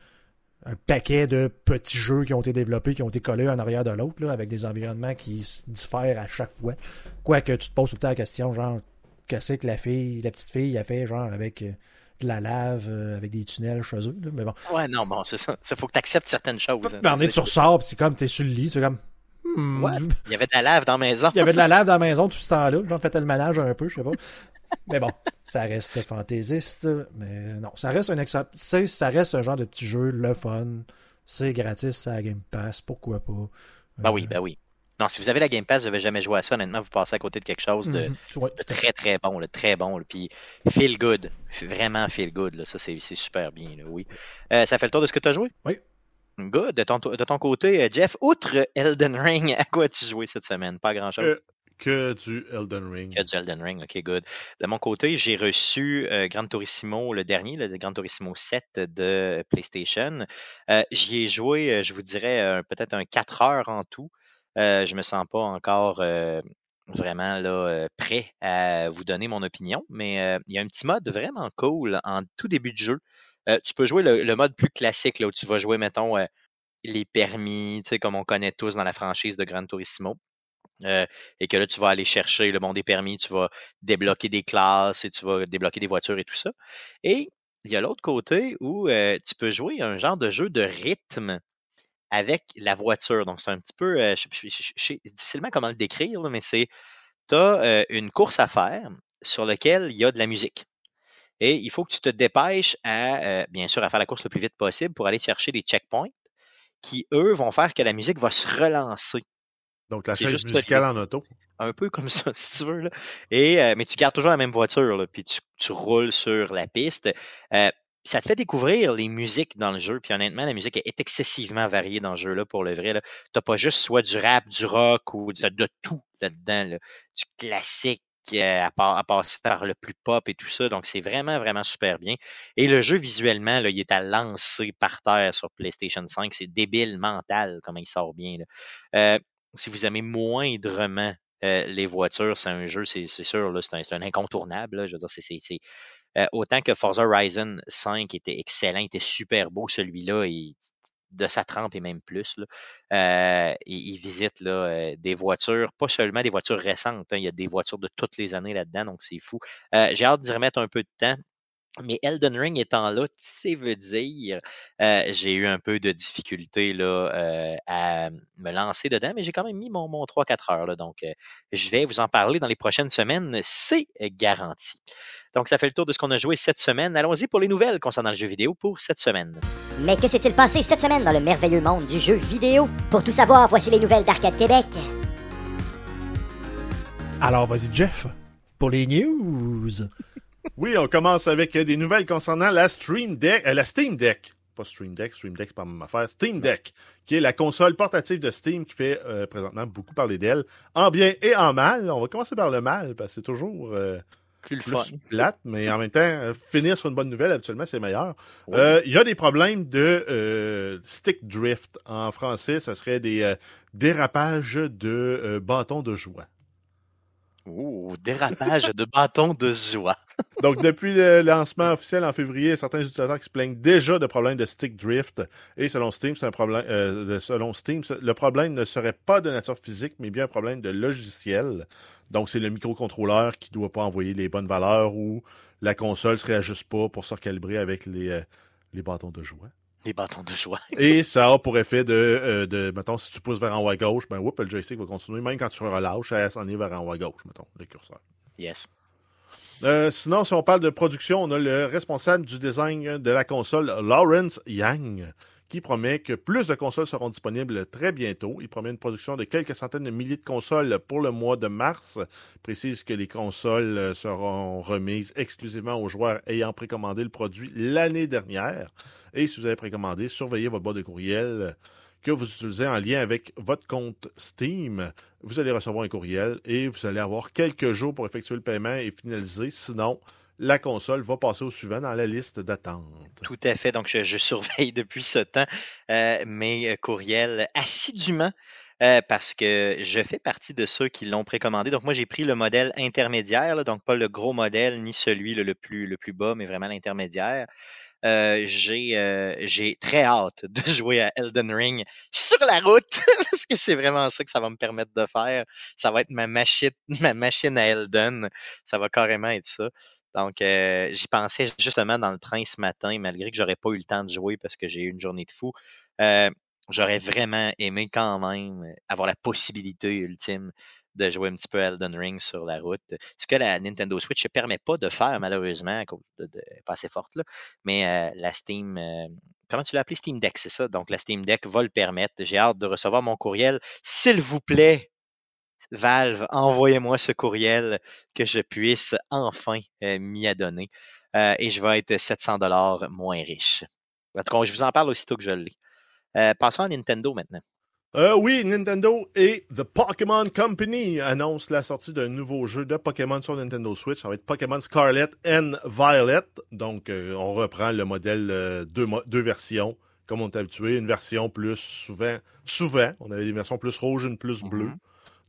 un paquet de petits jeux qui ont été développés, qui ont été collés un arrière de l'autre, avec des environnements qui se diffèrent à chaque fois. Quoique tu te poses tout le temps la question, genre, qu'est-ce que la fille, la petite fille a fait, genre, avec euh, de la lave, euh, avec des tunnels chez eux. là. Mais bon. Ouais, non, bon, c'est ça. Il faut que tu acceptes certaines choses. hein, tu ressors, puis c'est comme, t'es sur le lit, c'est comme. hmm, Ouais. Il y avait de la lave dans la maison. Il y avait de la lave dans la maison tout ce temps-là. J'en faisais le ménage un peu, je sais pas. Mais bon, ça reste fantaisiste. Mais non, ça reste un excellent. Ça reste un genre de petit jeu, le fun. C'est gratis, ça a Game Pass, pourquoi pas. Ben oui, ben oui. Non, si vous avez la Game Pass, vous n'avez jamais joué à ça, honnêtement, vous passez à côté de quelque chose de, mhm, de très très bon, là, très bon. là. Puis feel good. Vraiment feel good. Là. Ça, c'est super bien, là, oui. Euh, ça fait le tour de ce que tu as joué? Oui. Good. De ton, de ton côté, euh, Jeff, outre Elden Ring, à quoi as-tu joué cette semaine? Pas grand-chose. Euh, Que du Elden Ring. Que du Elden Ring, ok, good. De mon côté, j'ai reçu euh, Gran Turismo, le dernier, le Gran Turismo 7 de PlayStation. Euh, J'y ai joué, euh, je vous dirais, peut-être un 4 heures en tout. Euh, je me sens pas encore vraiment là, prêt à vous donner mon opinion, mais il y a un petit mode vraiment cool en tout début de jeu. tu peux jouer le, mode plus classique, là, où tu vas jouer, mettons, les permis, comme on connaît tous dans la franchise de Gran Turismo. Et que là, tu vas aller chercher le bon des permis, tu vas débloquer des classes et tu vas débloquer des voitures et tout ça. Et il y a l'autre côté où tu peux jouer un genre de jeu de rythme avec la voiture. Donc, c'est un petit peu, euh, je, sais difficilement comment le décrire, mais c'est, tu as euh, une course à faire sur laquelle il y a de la musique. Et il faut que tu te dépêches à, euh, bien sûr, à faire la course le plus vite possible pour aller chercher des checkpoints qui, eux, vont faire que la musique va se relancer. Donc, la chaise musicale en auto. Un peu comme ça, si tu veux. Et, mais tu gardes toujours la même voiture, puis tu, tu, roules sur la piste ça te fait découvrir les musiques dans le jeu. Puis honnêtement, la musique est excessivement variée dans le jeu-là pour le vrai. Tu n'as pas juste soit du rap, du rock ou de, tout là-dedans. Du classique euh, à, passer par le plus pop et tout ça. Donc, c'est vraiment, vraiment super bien. Et le jeu, visuellement, là, il est à lancer par terre sur PlayStation 5. C'est débile mental comment il sort bien. Euh, si vous aimez moindrement euh, les voitures, c'est un jeu, c'est sûr, c'est un, incontournable. je veux dire, c'est euh, autant que Forza Horizon 5 était excellent, était super beau celui-là, de sa trempe et même plus. Là. Euh, il, visite là, des voitures, pas seulement des voitures récentes, hein, il y a des voitures de toutes les années là-dedans, donc c'est fou. J'ai hâte d'y remettre un peu de temps. Mais Elden Ring étant là, tu sais, veut dire, j'ai eu un peu de difficulté là, à me lancer dedans, mais j'ai quand même mis mon, mon 3-4 heures. Là, donc, je vais vous en parler dans les prochaines semaines, c'est garanti. Donc, ça fait le tour de ce qu'on a joué cette semaine. Allons-y pour les nouvelles concernant le jeu vidéo pour cette semaine. Mais que s'est-il passé cette semaine dans le merveilleux monde du jeu vidéo? Pour tout savoir, voici les nouvelles d'Arcade Québec. Alors, vas-y, Jeff, pour les news. Oui, on commence avec des nouvelles concernant la Stream Deck, euh, la Steam Deck pas Stream Deck, Stream Deck, c'est pas ma même affaire, Steam Deck, qui est la console portative de Steam qui fait euh, présentement beaucoup parler d'elle, en bien et en mal. On va commencer par le mal, parce que c'est toujours euh, plus, plate, mais en même temps, euh, finir sur une bonne nouvelle, habituellement, c'est meilleur. Euh, il y a des problèmes de euh, stick drift. En français, ça serait des dérapages de bâtons de joie. Ouh, dérapage de bâtons de joie. Donc, depuis le lancement officiel en février, certains utilisateurs qui se plaignent déjà de problèmes de stick drift. Et selon Steam, Steam, le problème ne serait pas de nature physique, mais bien un problème de logiciel. Donc, c'est le microcontrôleur qui ne doit pas envoyer les bonnes valeurs ou la console ne se réajuste pas pour se recalibrer avec les, euh, les bâtons de joie. Les bâtons de joie. Et ça a pour effet de, euh, de mettons, si tu pousses vers en haut à gauche, ben, whoop, le joystick va continuer. Même quand tu relâches, ça s'en est vers en haut à gauche, mettons, le curseur. Yes. Euh, sinon, si on parle de production, on a le responsable du design de la console, Lawrence Yang, qui promet que plus de consoles seront disponibles très bientôt. Il promet une production de quelques centaines de milliers de consoles pour le mois de mars. Il précise que les consoles euh, seront remises exclusivement aux joueurs ayant précommandé le produit l'année dernière. Et si vous avez précommandé, surveillez votre boîte de courriel que vous utilisez en lien avec votre compte Steam. Vous allez recevoir un courriel et vous allez avoir quelques jours pour effectuer le paiement et finaliser. Sinon, la console va passer au suivant dans la liste d'attente. Tout à fait. Donc, je, surveille depuis ce temps euh, mes euh, courriels assidûment. Euh, parce que je fais partie de ceux qui l'ont précommandé. Donc, moi, j'ai pris le modèle intermédiaire, donc pas le gros modèle, ni celui le, plus, le bas, mais vraiment l'intermédiaire. j'ai très hâte de jouer à Elden Ring sur la route parce que c'est vraiment ça que ça va me permettre de faire. Ça va être ma machine, ma machine à Elden. Ça va carrément être ça. Donc, euh, j'y pensais justement dans le train ce matin, malgré que j'aurais pas eu le temps de jouer parce que j'ai eu une journée de fou. Euh, j'aurais vraiment aimé quand même avoir la possibilité ultime de jouer un petit peu Elden Ring sur la route. Ce que la Nintendo Switch ne permet pas de faire, malheureusement, pas assez forte, là. mais euh, la Steam, comment tu l'as appelé Steam Deck, c'est ça? Donc la Steam Deck va le permettre. J'ai hâte de recevoir mon courriel. S'il vous plaît, Valve, envoyez-moi ce courriel que je puisse enfin euh, m'y adonner. Euh, et je vais être 700 dollars moins riche. En tout cas, je vous en parle aussitôt que je l'ai. Euh, passons à Nintendo maintenant. oui, Nintendo et The Pokémon Company annoncent la sortie d'un nouveau jeu de Pokémon sur Nintendo Switch. Ça va être Pokémon Scarlet and Violet. Donc, on reprend le modèle deux, deux versions comme on est habitué, une version plus souvent. Souvent, on avait des versions plus rouges, une plus bleue. Mhm.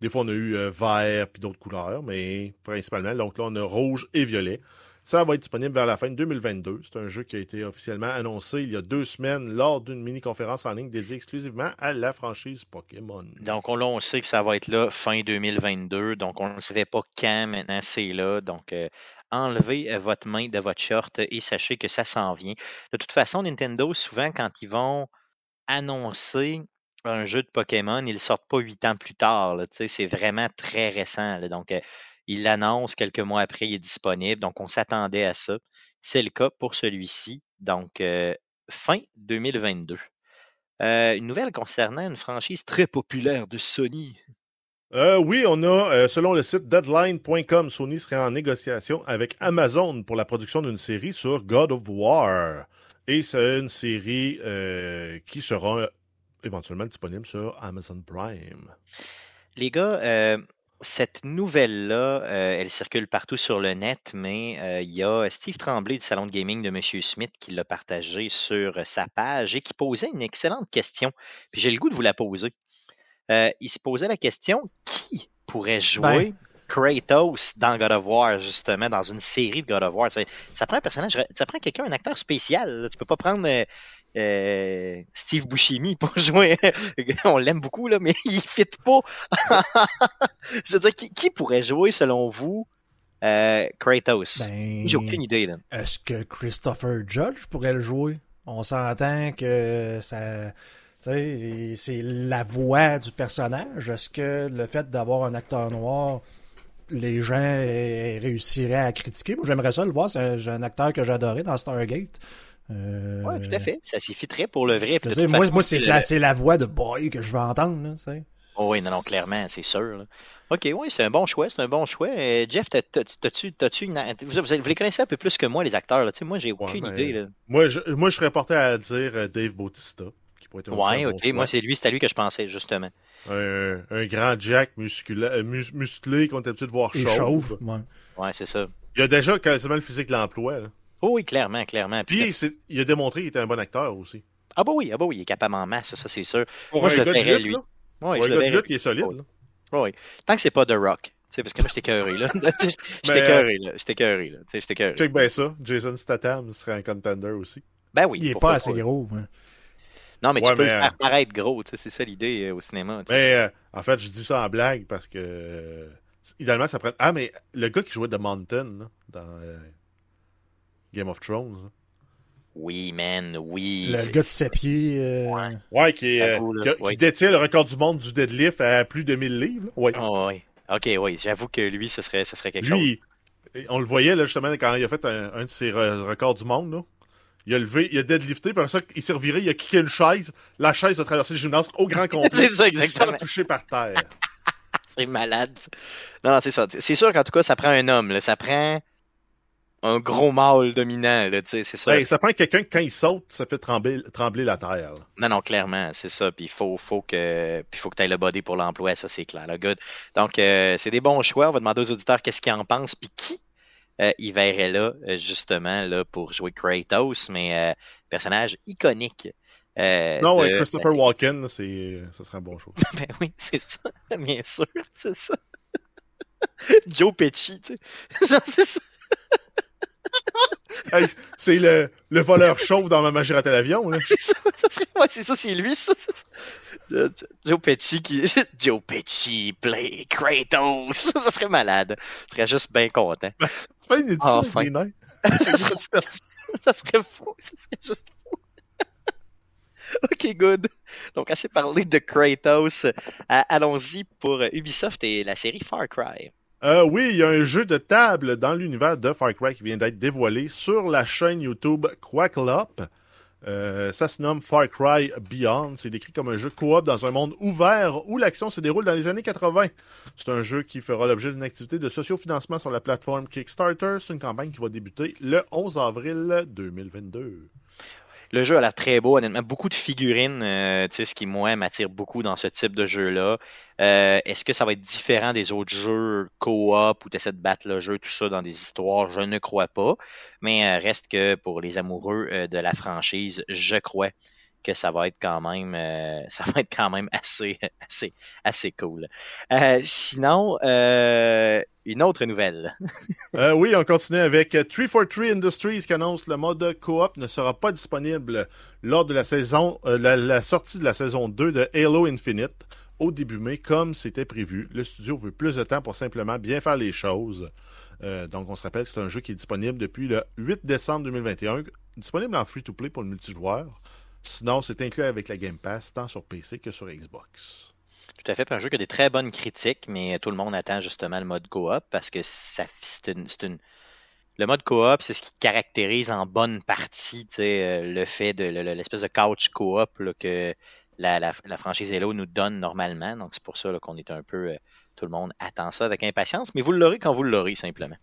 Des fois, on a eu euh, vert puis d'autres couleurs, mais principalement, donc là, on a rouge et violet. Ça va être disponible vers la fin de 2022. C'est un jeu qui a été officiellement annoncé il y a deux semaines lors d'une mini-conférence en ligne dédiée exclusivement à la franchise Pokémon. Donc, on, là, on sait que ça va être là fin 2022. Donc, on ne savait pas quand. Maintenant, c'est là. Donc, euh, enlevez euh, votre main de votre short et sachez que ça s'en vient. De toute façon, Nintendo, souvent, quand ils vont annoncer un jeu de Pokémon, ils ne sortent pas huit ans plus tard. C'est vraiment très récent. Donc, euh, ils l'annoncent quelques mois après, il est disponible. Donc, on s'attendait à ça. C'est le cas pour celui-ci. Donc, euh, fin 2022. Euh, une nouvelle concernant une franchise très populaire de Sony. Oui, on a, selon le site deadline.com, Sony serait en négociation avec Amazon pour la production d'une série sur God of War. Et c'est une série qui sera éventuellement disponible sur Amazon Prime. Les gars, euh, cette nouvelle-là, euh, elle circule partout sur le net, mais euh, il y a Steve Tremblay du salon de gaming de Monsieur Smith qui l'a partagé sur sa page et qui posait une excellente question. Puis j'ai le goût de vous la poser. Euh, il se posait la question qui pourrait jouer Kratos dans God of War, justement, dans une série de God of War? Ça, ça prend un personnage, ça prend quelqu'un, un acteur spécial. là. Tu peux pas prendre euh, Steve Buscemi pour jouer. On l'aime beaucoup, là, mais il fit pas. Je veux dire, qui, qui pourrait jouer, selon vous, euh, Kratos? Ben, J'ai aucune idée, là. Est-ce que Christopher Judge pourrait le jouer? On s'entend que ça. C'est la voix du personnage. Est-ce que le fait d'avoir un acteur noir, les gens réussiraient à critiquer? Moi, j'aimerais ça le voir. C'est un, j'ai un acteur que j'adorais dans Stargate. Euh, Oui, tout à fait. Ça s'y fitterait pour le vrai. je Puis veux de dire, toute moi, façon, moi c'est le- la, voix de Boy que je veux entendre. Là. Oh oui, non, non, clairement, c'est sûr. là. OK, oui, c'est un bon choix, c'est un bon choix. Euh, Jeff, t'as- t'as- t'as-tu t'as-tu une... Vous, vous, vous les connaissez un peu plus que moi, les acteurs. Là. Tu sais, moi, j'ai aucune mais- idée. Là. Moi, je, moi, je serais porté à dire euh, Dave Bautista, qui pourrait être aussi Ouais, un bon OK. choix. Moi, c'est lui, c'est à lui que je pensais, justement. un, un grand Jack muscula- mus- musclé qu'on est habitué de voir chauve. chauffe. ouais. Ouais, c'est ça. Il a déjà quasiment le physique de l'emploi. là. Oh oui, clairement, clairement. Puis- Puis c'est- il a démontré qu'il était un bon acteur aussi. Ah bah oui, ah bah oui, il est capable en masse, ça, c'est sûr. Pour Moi, un je le de verrais, lutte, lui. là. Ouais, Pour je un le gars de verrais. lutte, il est solide. Ouais. là. Oui, tant que c'est pas The Rock. Tu sais, parce que moi, j'étais écœuré, là. J'étais euh, écœuré, là. J'étais écœuré, là. Tu sais, j'étais écœuré. Check bien ça. Jason Statham serait un contender aussi. Ben oui. Il est pas assez gros. hein. Non, mais Ouais, tu peux mais, le euh, faire paraître gros, tu sais, c'est ça l'idée euh, au cinéma. Mais euh, en fait, je dis ça en blague parce que euh, idéalement, ça prend. Ah, mais le gars qui jouait The Mountain là, dans euh, Game of Thrones. là. Oui, man, oui. Le gars de 7 pieds. euh, Ouais. Ouais, qui, est, euh, là, qui ouais. détient le record du monde du deadlift à plus de 1000 livres. Ouais. Oh, oui. Ok, oui, j'avoue que lui, ce serait, ce serait quelque chose. Lui, on le voyait là, justement quand il a fait un, un de ses re- records du monde. Là. Il a levé, il a deadlifté, puis ça, il s'est reviré, il a kické une chaise. La chaise a traversé le gymnase au grand complet. C'est ça, sans exactement. toucher par terre. C'est malade. Non, non, c'est ça. C'est sûr qu'en tout cas, ça prend un homme, là. Ça prend un gros mâle dominant, là, tu sais, c'est ça. Ben, ça prend quelqu'un que quand il saute, ça fait trembler, trembler la terre. là. Non, non, clairement, c'est ça. Puis il faut, faut que, puis faut que tu aies le body pour l'emploi, ça c'est clair. Là, good. Donc, euh, c'est des bons choix. On va demander aux auditeurs qu'est-ce qu'ils en pensent, puis qui euh, ils verraient là, euh, justement, là, pour jouer Kratos, mais euh, personnage iconique. euh, Non, de- Christopher Walken, là, c'est, ça serait un bon choix. Ben oui, c'est ça, bien sûr, c'est ça. Joe Pesci, tu sais. C'est ça. Hey, c'est le, le voleur chauve dans ma magie à l'avion. C'est ça, ça serait, ouais, c'est ça, c'est lui, ça. c'est ça. Euh, Joe Pesci qui. Joe Pesci play Kratos. Ça, serait malade. Je serais juste bien content. Tu fais une édition Enfin. avec ça serait fou. Ça serait juste fou. ok, good. Donc, assez parlé de Kratos. Euh, Allons-y pour Ubisoft et la série Far Cry. Euh, oui, il y a un jeu de table dans l'univers de Far Cry qui vient d'être dévoilé sur la chaîne YouTube Quacklop. Euh, ça se nomme Far Cry Beyond. C'est décrit comme un jeu coop dans un monde ouvert où l'action se déroule dans les années 80. C'est un jeu qui fera l'objet d'une activité de sociofinancement sur la plateforme Kickstarter. C'est une campagne qui va débuter le 11 avril 2022. Le jeu a l'air très beau, honnêtement. Beaucoup de figurines, euh, tu sais, ce qui, moi, m'attire beaucoup dans ce type de jeu-là. Euh, Est-ce que ça va être différent des autres jeux co-op où tu essaies de battre le jeu, tout ça, dans des histoires? Je ne crois pas. Mais euh, reste que pour les amoureux euh, de la franchise, je crois que ça va être quand même, euh, ça va être quand même assez, assez, assez cool. Euh, sinon, euh, une autre nouvelle. oui, on continue avec 343 Industries qui annonce le mode coop ne sera pas disponible lors de la la, sortie de la saison 2 de Halo Infinite au début mai, comme c'était prévu. Le studio veut plus de temps pour simplement bien faire les choses. donc, on se rappelle que c'est un jeu qui est disponible depuis le 8 décembre 2021, disponible en free-to-play pour le multijoueur. Sinon, c'est inclus avec la Game Pass, tant sur PC que sur Xbox. Tout à fait. un jeu qui a des très bonnes critiques, mais tout le monde attend justement le mode coop parce que le mode coop, c'est ce qui caractérise en bonne partie euh, le fait de l'espèce de couch coop que la, franchise Halo nous donne normalement. Donc, c'est pour ça qu'on est un peu. Euh, tout le monde attend ça avec impatience, mais vous l'aurez quand vous l'aurez simplement.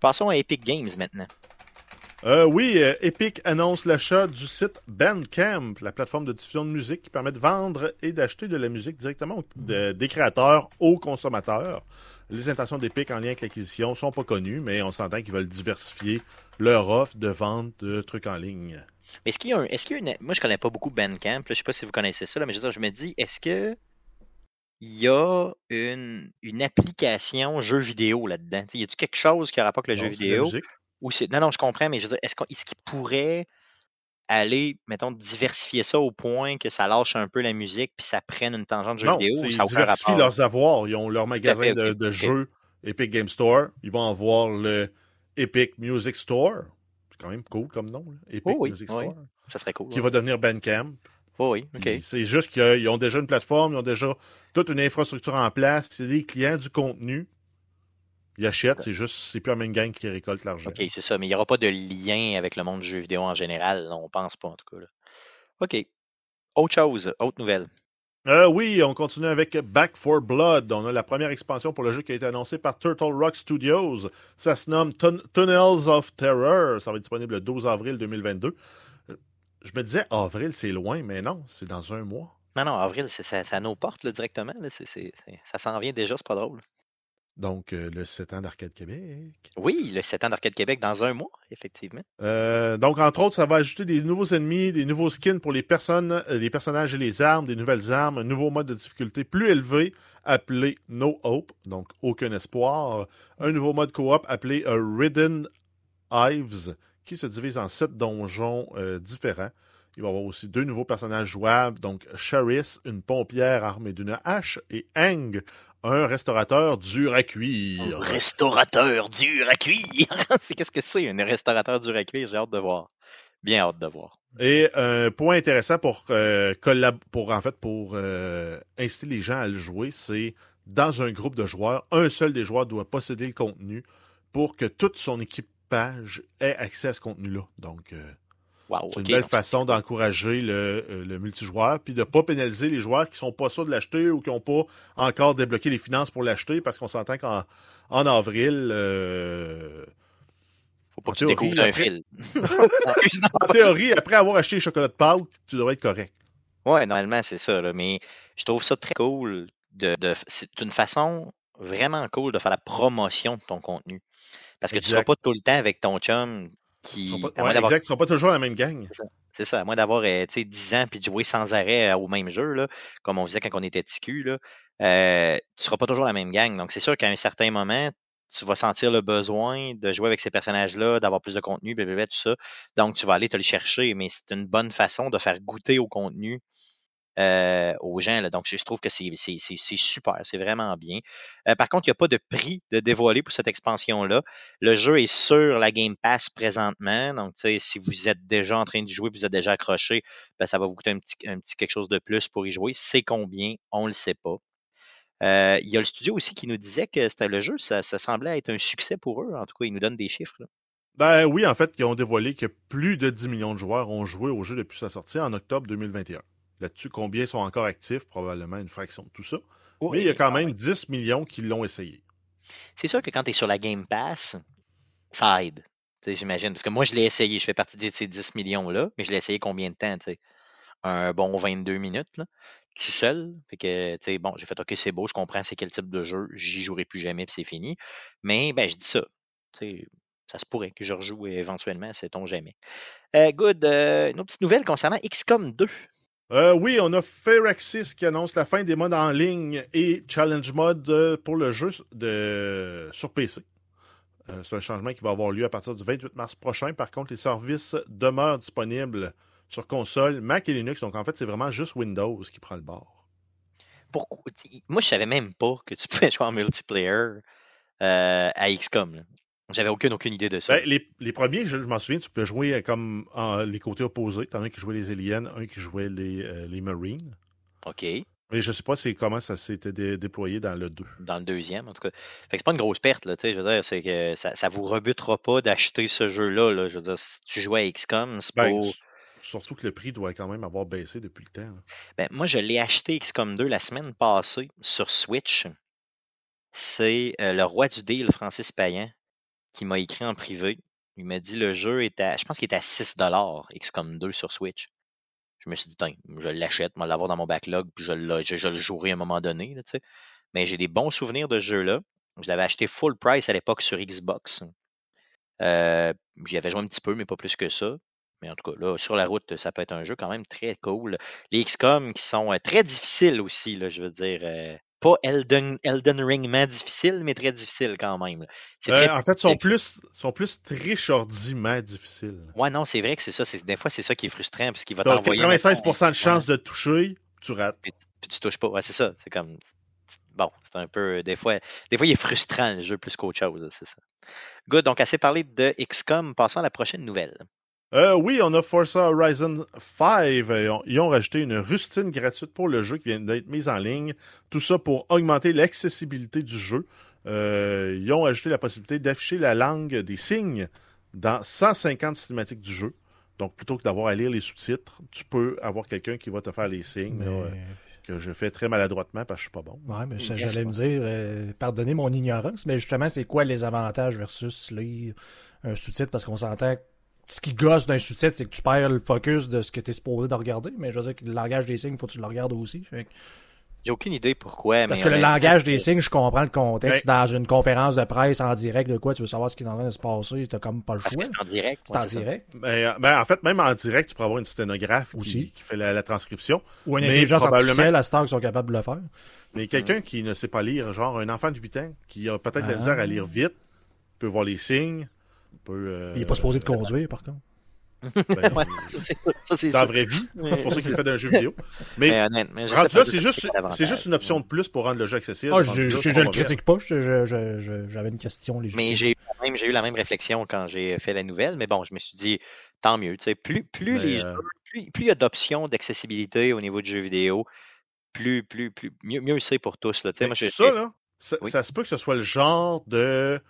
Passons à Epic Games maintenant. Euh, oui, euh, Epic annonce l'achat du site Bandcamp, la plateforme de diffusion de musique qui permet de vendre et d'acheter de la musique directement des créateurs aux consommateurs. Les intentions d'Epic en lien avec l'acquisition sont pas connues, mais on s'entend qu'ils veulent diversifier leur offre de vente de trucs en ligne. est-ce qu'il y a un, est-ce qu'il y a une, moi je connais pas beaucoup Bandcamp, je sais pas si vous connaissez ça, mais je, me dis, est-ce que il y a une, une application jeu vidéo là-dedans? y a-t-il quelque chose qui n'aura pas que le jeu vidéo? Non, non, je comprends, mais je veux dire, est-ce qu'il pourrait aller, mettons, diversifier ça au point que ça lâche un peu la musique puis ça prenne une tangente de jeu vidéo? Ils diversifient leurs avoirs. Ils ont leur magasin de, jeux Epic Game Store. Ils vont avoir le Epic Music Store. C'est quand même cool comme nom. Epic oh Music Store. Ça serait cool. Qui va devenir Bandcamp. Oh oui, OK. C'est juste qu'ils ont déjà une plateforme, ils ont déjà toute une infrastructure en place. C'est des clients du contenu ils achètent, c'est juste, c'est plus la même gang qui récolte l'argent. OK, c'est ça, mais il n'y aura pas de lien avec le monde du jeu vidéo en général, on pense pas en tout cas. OK. Autre chose, autre nouvelle. Euh, oui, on continue avec Back for Blood. On a la première expansion pour le jeu qui a été annoncée par Turtle Rock Studios. Ça se nomme Tunnels of Terror. Ça va être disponible le 12 avril 2022. Euh, je me disais, avril, c'est loin, mais non, c'est dans un mois. Non, non, avril, c'est à nos portes directement. ça s'en vient déjà, c'est pas drôle. Donc, euh, le 7 ans d'Arcade Québec. Oui, le 7 ans d'Arcade Québec dans un mois, effectivement. Euh, donc, entre autres, ça va ajouter des nouveaux ennemis, des nouveaux skins pour les personnes, euh, les personnages et les armes, des nouvelles armes, un nouveau mode de difficulté plus élevé appelé No Hope, donc aucun espoir, un nouveau mode coop appelé Ridden Hives, qui se divise en sept donjons différents. Il va y avoir aussi deux nouveaux personnages jouables, donc Charis, une pompière armée d'une hache, et Eng, un restaurateur dur à cuire. Un restaurateur dur à cuire. c'est qu'est-ce que c'est un restaurateur dur à cuire? J'ai hâte de voir. Bien hâte de voir. Et un point intéressant pour euh, pour en fait pour euh, inciter les gens à le jouer, c'est dans un groupe de joueurs, un seul des joueurs doit posséder le contenu pour que toute son équipage ait accès à ce contenu-là. Donc euh, c'est une belle façon d'encourager le, euh, le, multijoueur, puis de ne pas pénaliser les joueurs qui sont pas sûrs de l'acheter ou qui n'ont pas encore débloqué les finances pour l'acheter, parce qu'on s'entend qu'en en avril, euh, faut pas que tu découvres un fil. en théorie, après avoir acheté les chocolats de Pâques, tu devrais être correct. Ouais, normalement, c'est ça. mais je trouve ça très cool. De, de c'est une façon vraiment cool de faire la promotion de ton contenu. Parce que tu ne seras pas tout le temps avec ton chum qui. Pas, exact, sont pas toujours la même gang. C'est ça. à moins d'avoir euh, 10 ans puis de jouer sans arrêt euh, au même jeu, là, comme on faisait quand on était TQ, là, euh, tu seras pas toujours la même gang. Donc, c'est sûr qu'à un certain moment, tu vas sentir le besoin de jouer avec ces personnages-là, d'avoir plus de contenu, blablabla, tout ça. Donc, tu vas aller te le chercher, mais c'est une bonne façon de faire goûter au contenu euh, aux gens. Là. Donc, je trouve que c'est super, c'est vraiment bien. Euh, par contre, il n'y a pas de prix de dévoiler pour cette expansion-là. Le jeu est sur la Game Pass présentement. Donc, si vous êtes déjà en train d'y jouer, vous êtes déjà accroché, ben, ça va vous coûter un petit, un petit quelque chose de plus pour y jouer. C'est combien? On ne le sait pas. Euh, il y a le studio aussi qui nous disait que c'était le jeu, ça, semblait être un succès pour eux. En tout cas, ils nous donnent des chiffres. Ben oui, en fait, ils ont dévoilé que plus de 10 millions de joueurs ont joué au jeu depuis sa sortie en octobre 2021 là-dessus. Combien sont encore actifs? Probablement une fraction de tout ça. Mais il y a quand même 10 millions qui l'ont essayé. C'est sûr que quand tu es sur la Game Pass, ça aide. J'imagine. Parce que moi, je l'ai essayé. Je fais partie de ces 10 millions-là, mais je l'ai essayé combien de temps? Un bon 22 minutes. Là, tout seul. Fait que, bon, j'ai fait OK, c'est beau, je comprends c'est quel type de jeu. J'y jouerai plus jamais, puis c'est fini. Mais ben, je dis ça. Ça se pourrait que je rejoue éventuellement, sait-on jamais. Euh, good. Euh, une autre petite nouvelle concernant XCOM 2. Euh, oui, on a Firaxis qui annonce la fin des modes en ligne et challenge mode euh, pour le jeu sur PC. Euh, c'est un changement qui va avoir lieu à partir du 28 mars prochain. Par contre, les services demeurent disponibles sur console, Mac et Linux. Donc, en fait, c'est vraiment juste Windows qui prend le bord. Pourquoi? Moi, je savais même pas que tu pouvais jouer en multiplayer à XCOM. J'avais aucune, aucune idée de ça. Ben, les, premiers, je, m'en souviens, tu pouvais jouer comme les côtés opposés. T'en as un qui jouait les aliens, un qui jouait les, euh, les Marines. OK. Mais je sais pas comment ça s'était déployé dans le 2. Dans le deuxième, en tout cas. Fait que c'est pas une grosse perte, là, je veux dire, c'est que ça, ça vous rebutera pas d'acheter ce jeu-là, là. Je veux dire, si tu jouais à XCOM, c'est ben, Surtout que le prix doit quand même avoir baissé depuis le temps. Ben, moi, je l'ai acheté XCOM 2 la semaine passée sur Switch. C'est euh, le roi du deal, Francis Payan, qui m'a écrit en privé. Il m'a dit le jeu est à, je pense qu'il est à 6 XCOM 2 sur Switch. Je me suis dit, je l'achète, je vais l'avoir dans mon backlog, puis je, le jouerai à un moment donné. Mais j'ai des bons souvenirs de ce jeu-là. Je l'avais acheté full price à l'époque sur Xbox. Euh, J'y avais joué un petit peu, mais pas plus que ça. Mais en tout cas, là, sur la route, ça peut être un jeu quand même très cool. Les XCOM qui sont euh, très difficiles aussi, là, je veux dire. Euh, pas Elden, Elden Ringment difficile, mais très difficile quand même. Euh, en fait, sont plus, sont plus trichordiment difficiles. Ouais, non, c'est vrai que c'est ça. Des fois, c'est ça qui est frustrant, parce qu'il va t'envoyer. 96% de chance de toucher, tu rates. Puis, tu touches pas. Ouais, c'est ça. C'est comme. Bon, c'est un peu. Des fois, des fois, il est frustrant le jeu plus qu'autre chose, c'est ça. Good, donc assez parlé de XCOM. Passons à la prochaine nouvelle. Euh, oui, on a Forza Horizon 5. Ils ont rajouté une rustine gratuite pour le jeu qui vient d'être mise en ligne. Tout ça pour augmenter l'accessibilité du jeu. Euh, ils ont ajouté la possibilité d'afficher la langue des signes dans 150 cinématiques du jeu. Donc, plutôt que d'avoir à lire les sous-titres, tu peux avoir quelqu'un qui va te faire les signes. Euh, que je fais très maladroitement parce que je suis pas bon. Ouais, mais j'allais me dire, pardonnez mon ignorance, mais justement, c'est quoi les avantages versus lire un sous-titre? Parce qu'on s'entend ce qui gosse d'un sous-titre, c'est que tu perds le focus de ce que tu es supposé de regarder. Mais je veux dire que le langage des signes, il faut que tu le regardes aussi. J'ai aucune idée pourquoi. Parce que le langage des signes, je comprends le contexte. Dans une conférence de presse en direct de quoi, tu veux savoir ce qui est en train de se passer, t'as comme pas le choix. c'est en direct. C'est en direct. Ben, ben, en fait, même en direct, tu peux avoir une sténographe Aussi. Qui, fait la, transcription. Ou une intelligence artificielle à Star qui sont capables de le faire. Mais quelqu'un qui ne sait pas lire, genre un enfant de 8 ans, qui a peut-être la misère à lire ah. vite, peut voir les signes. Peut, euh, il n'est pas supposé de conduire, par contre. Ben, c'est dans la vraie vie. C'est pour ça qu'il fait d'un jeu vidéo. Mais, mais, c'est juste, juste, une option de plus pour rendre le jeu accessible. Ah, je, ne le critique pas. J'avais une question légitime. Mais j'ai eu la même réflexion quand j'ai fait la nouvelle. Mais bon, je me suis dit, tant mieux. Plus, plus, les euh, plus, il y a d'options d'accessibilité au niveau du jeu vidéo, plus, plus, plus mieux, mieux c'est pour tous. Là. Moi, ça, là, ça, se peut que ce soit le genre de,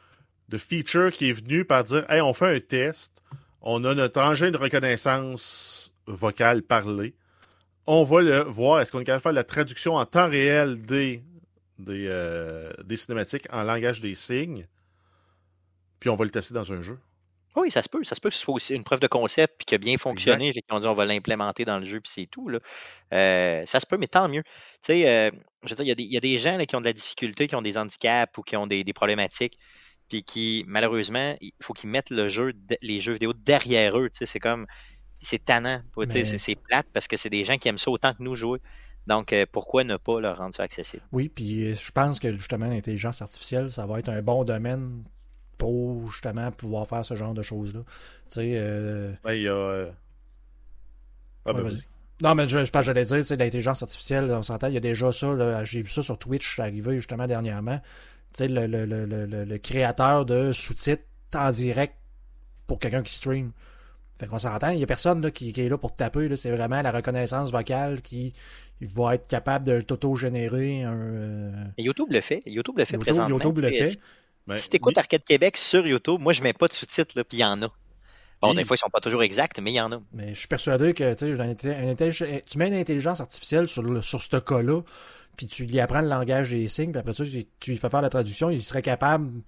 de feature qui est venu par dire Hey, on fait un test on a notre engin de reconnaissance vocale parlée. On va le voir. Est-ce qu'on est capable de faire la traduction en temps réel des, des, euh, des cinématiques en langage des signes? Puis on va le tester dans un jeu. Oui, ça se peut. Ça se peut que ce soit aussi une preuve de concept puis qui a bien fonctionné qu'on dit on va l'implémenter dans le jeu puis c'est tout. Là. Euh, ça se peut, mais tant mieux. Tu sais, euh, je veux dire, il y, a des gens qui ont de la difficulté, qui ont des handicaps ou qui ont des problématiques puis qui, malheureusement, il faut qu'ils mettent le jeu, les jeux vidéo derrière eux. C'est comme, c'est tannant, c'est plate parce que c'est des gens qui aiment ça autant que nous jouer. Donc, euh, pourquoi ne pas leur rendre ça accessible? Oui, puis euh, je pense que justement, l'intelligence artificielle, ça va être un bon domaine pour justement pouvoir faire ce genre de choses-là. Tu sais. Euh... il y a. Ah, ben, non, mais je, je pense que j'allais dire, l'intelligence artificielle, on s'entend, il y a déjà ça. J'ai vu ça sur Twitch, arrivé justement dernièrement le, le, le, le, créateur de sous-titres en direct pour quelqu'un qui stream. Fait qu'on s'entend, il n'y a personne là, qui, est là pour taper. C'est vraiment la reconnaissance vocale qui va être capable de t'auto-générer un. Euh, YouTube le fait. YouTube le fait présentement. YouTube le fait. si tu écoutes Arcade Québec sur YouTube, moi je mets pas de sous-titres, puis il y en a. Bon, des fois, ils sont pas toujours exacts, mais il y en a. Mais je suis persuadé que tu mets une intelligence artificielle sur, sur ce cas-là, puis tu lui apprends le langage des signes, puis après ça, tu lui fais faire la traduction, il serait capable,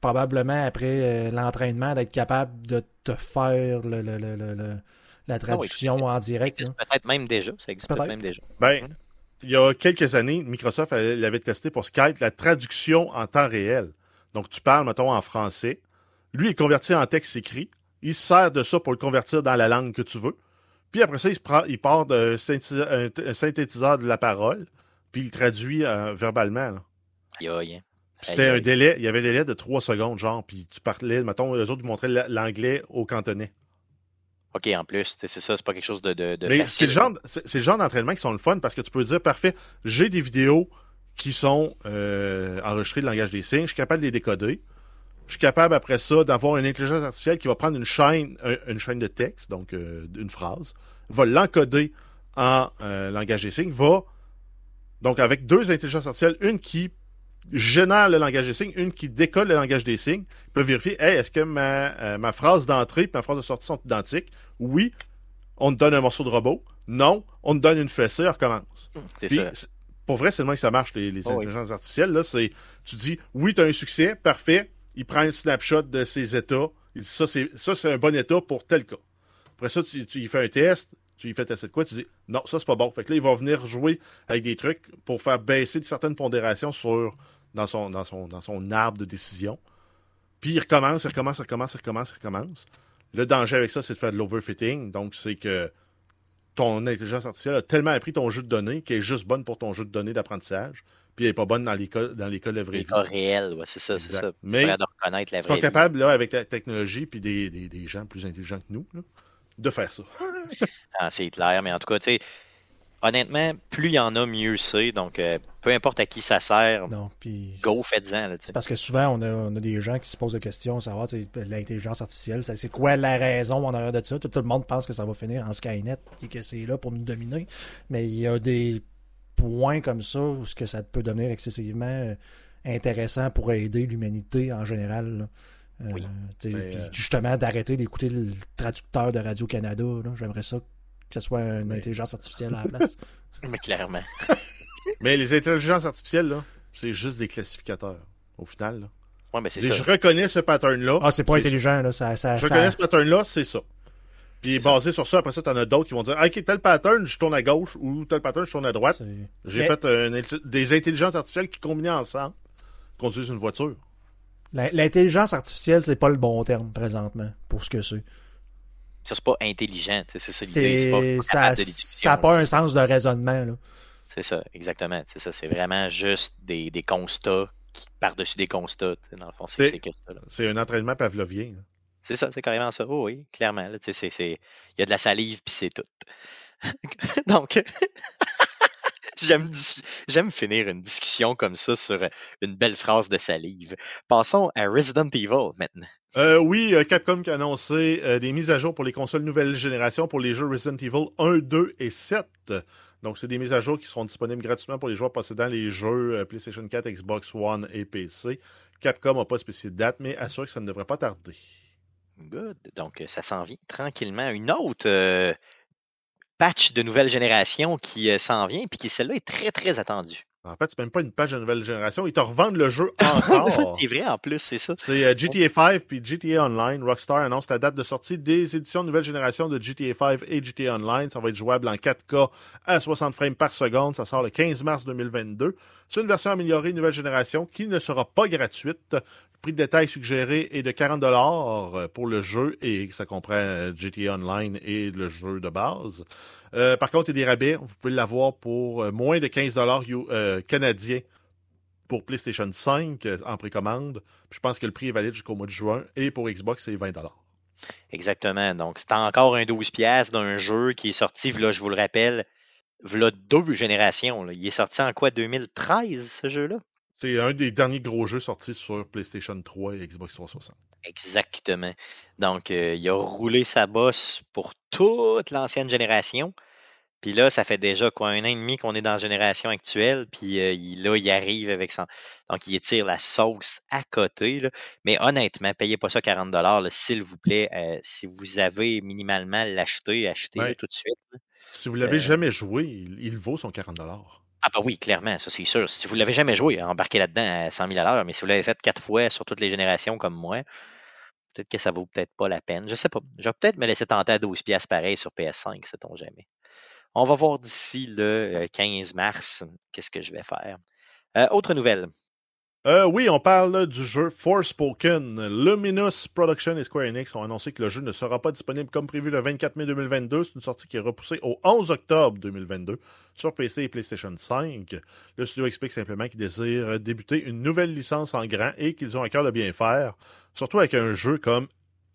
probablement après euh, l'entraînement, d'être capable de te faire le, la ah traduction en direct. Peut-être même déjà. Ça existe peut-être même déjà. Ben, il y a quelques années, Microsoft l'avait testé pour Skype, la traduction en temps réel. Donc, tu parles, mettons, en français. Lui, il convertit en texte écrit. Il sert de ça pour le convertir dans la langue que tu veux. Puis après ça, il, prend, il part d'un synthétiseur de la parole, puis il traduit euh, verbalement. C'était un délai, il y avait un délai de trois secondes, genre, puis tu parlais, mettons, les autres montraient l'anglais au cantonais. OK, en plus, c'est ça, c'est pas quelque chose de. de, Mais c'est le genre, c'est le genre d'entraînement qui sont le fun parce que tu peux dire, parfait, j'ai des vidéos qui sont euh, enregistrées de langage des signes, je suis capable de les décoder. Je suis capable après ça d'avoir une intelligence artificielle qui va prendre une chaîne, une chaîne de texte, donc euh, une phrase, va l'encoder en euh, langage des signes, va donc avec deux intelligences artificielles, une qui génère le langage des signes, une qui décolle le langage des signes, peut vérifier est-ce que ma, euh, ma phrase d'entrée et ma phrase de sortie sont identiques? Oui, on te donne un morceau de robot. Non, on te donne une fessée, on recommence. C'est ça. Pour vrai, c'est le moins que ça marche, les, oh intelligences artificielles. Là, c'est, tu dis oui, tu as un succès, parfait. Il prend un snapshot de ses états. Il dit ça, c'est, un bon état pour tel cas. Après ça, tu, tu fais un test tu lui fais tester de quoi, tu dis non, ça c'est pas bon. Fait que là, il va venir jouer avec des trucs pour faire baisser certaines pondérations sur, dans, son, dans son arbre de décision. Puis il recommence, il recommence, il recommence, il recommence, il recommence. Le danger avec ça, c'est de faire de l'overfitting. Donc, c'est que ton intelligence artificielle a tellement appris ton jeu de données qu'elle est juste bonne pour ton jeu de données d'apprentissage, puis elle n'est pas bonne dans les cas, dans les cas de vraie vie. Les cas réels, ouais, c'est ça, c'est ça. Mais de reconnaître la vraie ils sont capables, là, avec la technologie, puis des, des, des gens plus intelligents que nous, là, de faire ça. ah, c'est clair, mais en tout cas, tu sais, honnêtement, plus il y en a, mieux c'est. Donc, euh, peu importe à qui ça sert, non, puis go, faites-en. Parce que souvent, on a, on a, des gens qui se posent des questions, savoir l'intelligence artificielle, c'est quoi la raison en arrière de ça? Tout, le monde pense que ça va finir en Skynet et que c'est là pour nous dominer. Mais il y a des points comme ça où ce que ça peut devenir excessivement euh, intéressant pour aider l'humanité en général. Euh, oui. Ben, euh, justement, d'arrêter d'écouter le traducteur de Radio-Canada. J'aimerais ça que ce soit une intelligence artificielle à la place. Mais clairement. Mais les intelligences artificielles, là, c'est juste des classificateurs, au final. Là. Ouais, mais c'est ça. Je reconnais ce pattern-là. Ah, c'est pas intelligent, là. Ça, ça, je reconnais ce pattern-là, c'est ça. Puis basé sur ça, après ça, t'en as d'autres qui vont dire ah, Ok, tel pattern, je tourne à gauche ou tel pattern, je tourne à droite. J'ai fait des intelligences artificielles qui combinaient ensemble conduisent une voiture. L'intelligence artificielle, c'est pas le bon terme présentement pour ce que c'est. Ça, c'est pas intelligent, c'est ça l'idée. Ça n'a pas un sens de raisonnement. C'est ça, exactement. C'est ça, c'est vraiment juste des, des constats qui par-dessus des constats. Dans le fond, c'est C'est un entraînement pavlovien. C'est ça, c'est carrément ça. Oh, oui, clairement. Il y a de la salive, puis c'est tout. Donc, J'aime finir une discussion comme ça sur euh, une belle phrase de salive. Passons à Resident Evil maintenant. Euh, oui, euh, Capcom qui a annoncé des mises à jour pour les consoles nouvelle génération pour les jeux Resident Evil 1, 2 et 7. Donc, c'est des mises à jour qui seront disponibles gratuitement pour les joueurs possédant les jeux PlayStation 4, Xbox One et PC. Capcom n'a pas spécifié de date, mais assure que ça ne devrait pas tarder. Good. Donc, ça s'en vient tranquillement. Une autre patch de nouvelle génération qui euh, s'en vient, puis qui celle-là est très, très attendue. En fait, c'est même pas une patch de nouvelle génération. Ils te revendent le jeu encore. c'est vrai, en plus, c'est ça. C'est euh, GTA 5 puis GTA Online. Rockstar annonce la date de sortie des éditions de nouvelle génération de GTA 5 et GTA Online. Ça va être jouable en 4K à 60 frames par seconde. Ça sort le 15 mars 2022. C'est une version améliorée nouvelle génération qui ne sera pas gratuite prix de détail suggéré est de 40 dollars euh, pour le jeu et ça comprend euh, GTA Online et le jeu de base. Euh, par contre, il y a des rabais. Vous pouvez l'avoir pour moins de 15 dollars canadiens pour PlayStation 5 en précommande. Je pense que le prix est valide jusqu'au mois de juin et pour Xbox, c'est 20 dollars. Exactement. Donc, c'est encore un 12 pièces d'un jeu qui est sorti, là, je vous le rappelle, là, deux générations. Il est sorti en quoi, 2013, ce jeu-là? C'est un des derniers gros jeux sortis sur PlayStation 3 et Xbox 360. Exactement. Donc, euh, il a roulé sa bosse pour toute l'ancienne génération. Puis là, ça fait déjà quoi un an et demi qu'on est dans la génération actuelle. Puis euh, là, il arrive avec son. Donc, il étire la sauce à côté. Mais honnêtement, payez pas ça 40 s'il vous plaît. Euh, si vous avez minimalement l'acheter, achetez-le tout de suite. Si vous l'avez jamais joué, il, il, vaut son 40 ah bah oui, clairement, ça c'est sûr. Si vous l'avez jamais joué, embarquez là-dedans à 100 000 à l'heure, mais si vous l'avez fait quatre fois sur toutes les générations comme moi, peut-être que ça vaut peut-être pas la peine. Je sais pas. Je vais peut-être me laisser tenter à 12 pièces pareil sur PS5, sait-on jamais. On va voir d'ici le 15 euh, mars qu'est-ce que je vais faire. Euh, autre nouvelle. Euh, oui, on parle du jeu Forspoken. Luminous Production et Square Enix ont annoncé que le jeu ne sera pas disponible comme prévu le 24 mai 2022. C'est une sortie qui est repoussée au 11 octobre 2022 sur PC et PlayStation 5. Le studio explique simplement qu'ils désirent débuter une nouvelle licence en grand et qu'ils ont à cœur de bien faire, surtout avec un jeu comme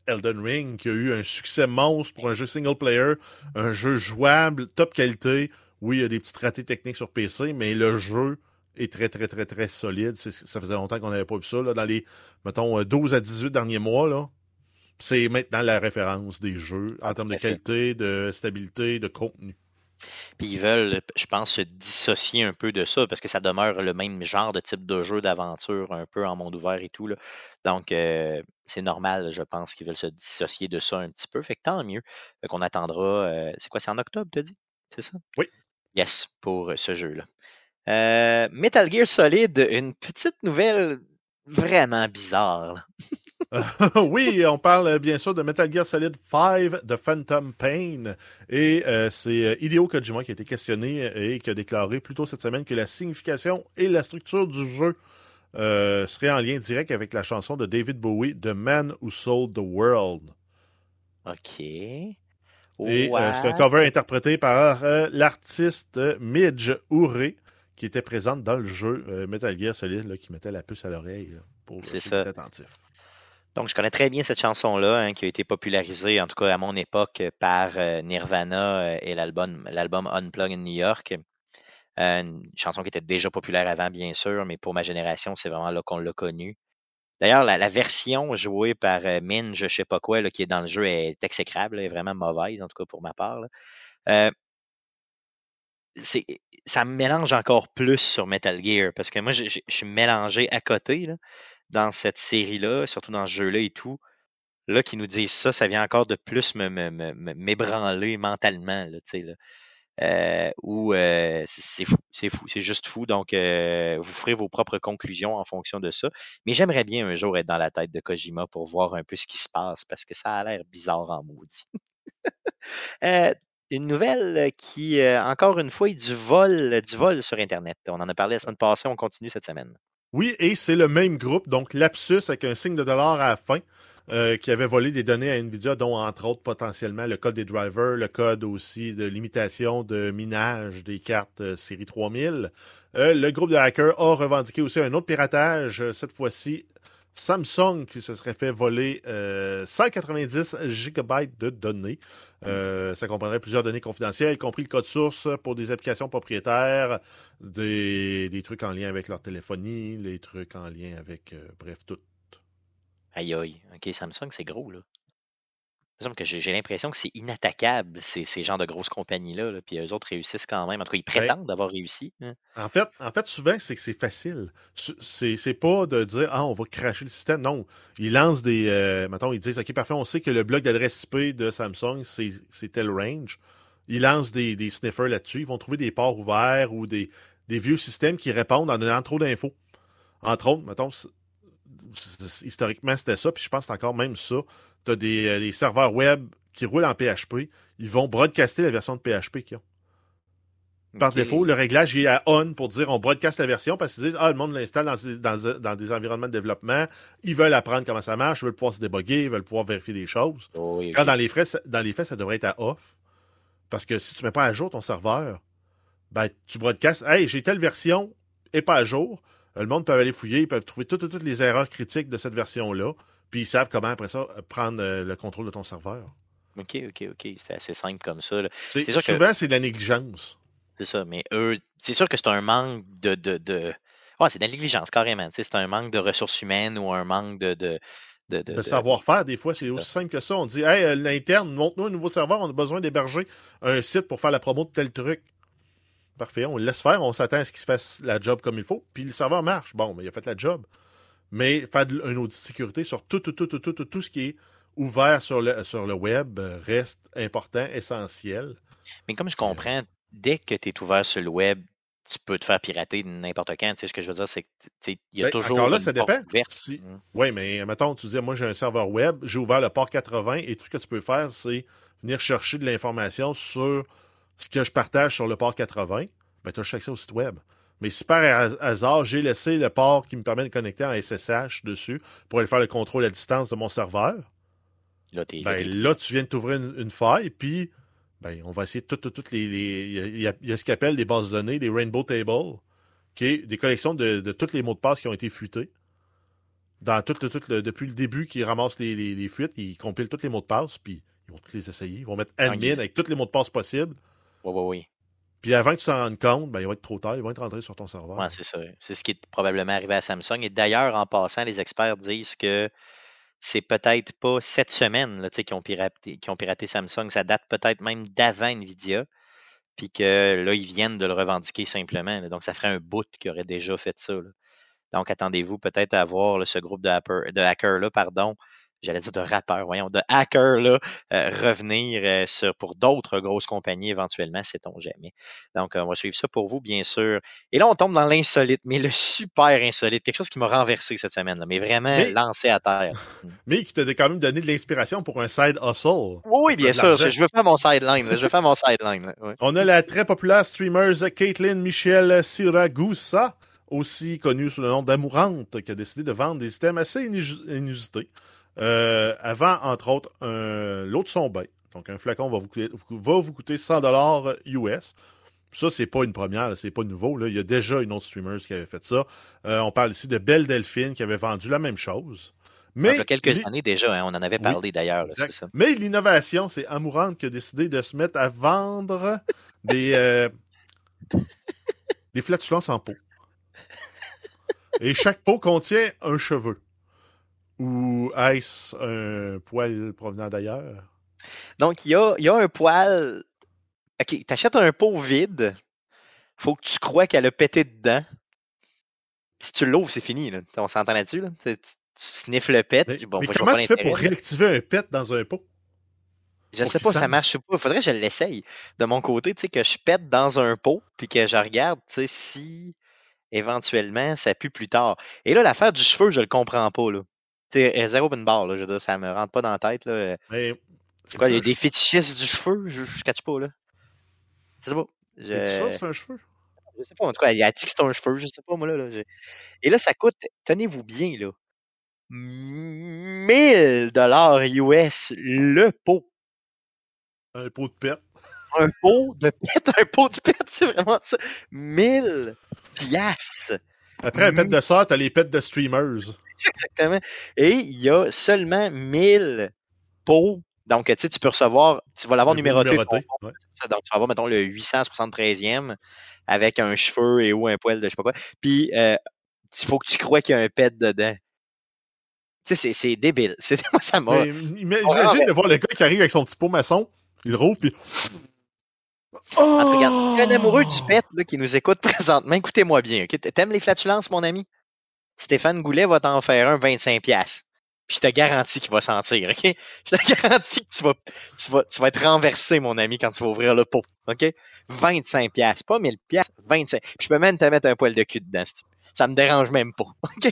Elden Ring qui a eu un succès monstre pour un jeu single player, un jeu jouable, top qualité. Oui, il y a des petites ratés techniques sur PC, mais le jeu est très, très, très, très solide. Ça faisait longtemps qu'on n'avait pas vu ça. Là, dans les, mettons, 12 à 18 derniers mois, là, c'est maintenant la référence des jeux en termes de qualité, de stabilité, de contenu. Puis ils veulent, je pense, se dissocier un peu de ça parce que ça demeure le même genre de type de jeu d'aventure, un peu en monde ouvert et tout. Là. Donc, euh, c'est normal, je pense, qu'ils veulent se dissocier de ça un petit peu. Fait que tant mieux. Fait qu'on attendra. Euh, c'est quoi, c'est en octobre, tu as dit? C'est ça? Oui. Yes, pour ce jeu-là. Euh, Metal Gear Solid, une petite nouvelle vraiment bizarre. oui, on parle bien sûr de Metal Gear Solid 5 de Phantom Pain. Et euh, c'est euh, Hideo Kojima qui a été questionné et qui a déclaré plus tôt cette semaine que la signification et la structure du jeu seraient en lien direct avec la chanson de David Bowie, The Man Who Sold the World. OK. Et c'est un cover interprété par l'artiste Midge Ouré qui était présente dans le jeu euh, Metal Gear Solid, qui mettait la puce à l'oreille pour être attentif. Donc, je connais très bien cette chanson-là, hein, qui a été popularisée, en tout cas à mon époque, par euh, Nirvana euh, et l'album, l'album Unplug in New York. une chanson qui était déjà populaire avant, bien sûr, mais pour ma génération, c'est vraiment là qu'on l'a connue. D'ailleurs, la, version jouée par Min, je sais pas quoi, là, qui est dans le jeu, est exécrable, est vraiment mauvaise, en tout cas pour ma part. Ça me mélange encore plus sur Metal Gear parce que moi, je, suis mélangé à côté là, dans cette série-là, surtout dans ce jeu-là et tout. Là, qui nous disent ça, ça vient encore de plus me, m'ébranler mentalement, là, là. Euh, ou euh, c'est fou, c'est fou, c'est juste fou. Donc, euh, vous ferez vos propres conclusions en fonction de ça. Mais j'aimerais bien un jour être dans la tête de Kojima pour voir un peu ce qui se passe parce que ça a l'air bizarre en maudit. une nouvelle euh, qui, euh, encore une fois, est du vol, du vol sur Internet. On en a parlé la semaine passée, on continue cette semaine. Oui, et c'est le même groupe, donc Lapsus avec un signe de dollar à la fin, euh, qui avait volé des données à Nvidia, dont entre autres potentiellement le code des drivers, le code aussi de limitation de minage des cartes série 3000. le groupe de hackers a revendiqué aussi un autre piratage, cette fois-ci Samsung qui se serait fait voler 190 euh, gigabytes de données. Euh, ça comprendrait plusieurs données confidentielles, y compris le code source pour des applications propriétaires, des, des trucs en lien avec leur téléphonie, les trucs en lien avec, euh, bref, tout. Aïe aïe. OK, Samsung, c'est gros, là que j'ai l'impression que c'est inattaquable, ces, ces genres de grosses compagnies-là, puis eux autres réussissent quand même. En tout cas, ils ben prétendent d'avoir réussi. Hein. En, fait, en fait, souvent, c'est que c'est facile. C'est pas de dire Ah, on va cracher le système. Non. Ils lancent des. Euh, mettons, ils disent OK, parfait, on sait que le bloc d'adresse IP de Samsung, c'est tel range. Ils lancent des, des sniffers là-dessus. Ils vont trouver des ports ouverts ou des, des vieux systèmes qui répondent en donnant trop d'infos. Entre autres, mettons, historiquement, c'était ça, puis je pense que c'est encore même ça tu as des, euh, serveurs web qui roulent en PHP, ils vont broadcaster la version de PHP qu'ils ont. Par défaut, le réglage est à on pour dire on broadcast la version parce qu'ils disent Ah, le monde l'installe dans, des environnements de développement, ils veulent apprendre comment ça marche, ils veulent pouvoir se déboguer, ils veulent pouvoir vérifier des choses. Oh Quand dans les, dans les faits, ça devrait être à off. Parce que si tu ne mets pas à jour ton serveur, ben, tu broadcastes Hey, j'ai telle version et pas à jour. Le monde peut aller fouiller, ils peuvent trouver toutes, toutes les erreurs critiques de cette version-là. Puis ils savent comment, après ça, prendre euh, le contrôle de ton serveur. OK, OK, OK. C'est assez simple comme ça. souvent, c'est de la négligence. C'est ça, mais eux, c'est sûr que c'est un manque de. de, de... c'est de la négligence, carrément. C'est un manque de ressources humaines ou un manque de. de... De, de, savoir-faire, des fois, c'est aussi simple que ça. On dit Hey, euh, l'interne, montre-nous un nouveau serveur, on a besoin d'héberger un site pour faire la promo de tel truc. Parfait, on le laisse faire, on s'attend à ce qu'il fasse la job comme il faut, puis le serveur marche. Bon, mais il a fait la job mais faire un audit de sécurité sur tout, tout, tout, tout, tout, tout, ce qui est ouvert sur le, sur le web reste important, essentiel. Mais comme je comprends, dès que tu es ouvert sur le web, tu peux te faire pirater n'importe quand. Tu sais, ce que je veux dire, c'est qu'il y a ben, toujours. Encore là, ça dépend. Si... Mmh. Oui, mais mettons, tu dis, moi, j'ai un serveur web, j'ai ouvert le port 80 et tout ce que tu peux faire, c'est venir chercher de l'information sur ce que je partage sur le port 80. Ben, tu as accès au site web. Mais si par hasard, j'ai laissé le port qui me permet de connecter en SSH dessus pour aller faire le contrôle à distance de mon serveur, Là, ben, là, tu viens de t'ouvrir une, une faille, puis ben, on va essayer toutes tout, toutes les. Il y, a- il y a ce qu'on appelle des bases de données, les Rainbow Tables, qui est des collections de, de tous les mots de passe qui ont été fuités. Dans tout, le- tout le- depuis le début, qui ramassent les, les- les fuites, ils compilent tous les mots de passe, puis ils vont tous les essayer. Ils vont mettre admin avec tous les mots de passe possibles. Ouais, ouais, ouais. Puis avant que tu t'en rendes compte, ben, il va être trop tard, ils vont être rentrés sur ton serveur. C'est ça. C'est ce qui est probablement arrivé à Samsung. Et d'ailleurs, en passant, les experts disent que c'est peut-être pas cette semaine là, tu sais, qui, ont piraté, ont piraté Samsung. Ça date peut-être même d'avant Nvidia. Puis que là, ils viennent de le revendiquer simplement. Donc, ça ferait un bout qui aurait déjà fait ça. Donc, attendez-vous peut-être à voir ce groupe de, de hackers-là, pardon. J'allais dire de rappeurs, voyons, de hackers-là, euh, revenir euh, sur, pour d'autres grosses compagnies éventuellement, sait-on jamais. Donc, euh, on va suivre ça pour vous, bien sûr. Et là, on tombe dans l'insolite, mais le super insolite, quelque chose qui m'a renversé cette semaine, là, mais vraiment Mais- lancé à terre. Mais qui t'a quand même donné de l'inspiration pour un side hustle. Oui, oui, bien sûr, je veux faire mon sideline, là, je veux faire mon sideline. là. On a la très populaire streamer Caitlin Michelle Siragusa, aussi connue sous le nom d'Amourante, qui a décidé de vendre des systèmes assez inus- inusités. Euh, avant, entre autres, de son bain. Donc, un flacon va vous coûter, va vous coûter 100 dollars US. Ça, c'est pas une première, c'est pas nouveau. Là. Il y a déjà une autre streamer qui avait fait ça. Euh, on parle ici de Belle Delphine qui avait vendu la même chose. Mais il y a quelques années déjà, hein, on en avait Oui, parlé d'ailleurs. Mais l'innovation, c'est Amourante qui a décidé de se mettre à vendre des, euh, des flatulences en pot. Et chaque pot contient un cheveu. Ou est-ce un poil provenant d'ailleurs? Donc, il y a, il y a un poil. OK, t'achètes un pot vide. Faut que tu crois qu'elle a pété dedans. Puis si tu l'ouvres, c'est fini. Là. On s'entend là-dessus. Là? Tu, sniffes le pet. Mais, tu bon, comment tu fais pour réactiver un pet dans un pot? Je sais pas, ça marche pas. Faudrait que je l'essaye. De mon côté, tu sais, que je pète dans un pot, puis que je regarde, tu sais, si éventuellement ça pue plus tard. Et là, l'affaire du cheveu, je le comprends pas, là. Tu sais, euh, zéro open bar, là. Je veux dire, ça me rentre pas dans la tête, là. Mais, C'est quoi, il y a des fétichistes du cheveu? Je, je catch pas, là. Je sais pas. c'est ça, Je, c'est un cheveu? je sais pas. En tout cas, il a dit que c'est un cheveu, je sais pas, moi, là. là, je- Et là, ça coûte, tenez-vous bien, là. 1000 dollars US le pot. Un pot de pet. un pot de pète, un pot de pète, c'est vraiment ça. 1000 piastres. Après un pet Mhm. de sort, t'as les pets de streamers. Exactement. Et il y a seulement 1000 pots. Donc, tu sais, tu peux recevoir, tu vas l'avoir numéroté. numéroté, ton- ouais. ça. Donc, tu vas avoir, mettons, le 873e avec un cheveu et ou un poil de je sais pas quoi. Puis, euh, il faut que tu crois qu'il y a un pet dedans. Tu sais, c'est- débile. C'est, moi, ça m'a. Ima- imagine de voir le gars qui arrive avec son petit pot maçon, il rouvre, puis. En tout cas, regarde, il y a un amoureux Oh! du pet là, qui nous écoute présentement. Écoutez-moi bien. ok? T'aimes les flatulences, mon ami? Stéphane Goulet va t'en faire un 25$. piastres. Puis je te garantis qu'il va sentir, OK? Je te garantis que tu vas, tu vas, tu vas être renversé, mon ami, quand tu vas ouvrir le pot, OK? 25$, piastres, pas 1000$, piastres, 25$. Puis je peux même te mettre un poil de cul dedans, si tu veux. Ça me dérange même pas, OK?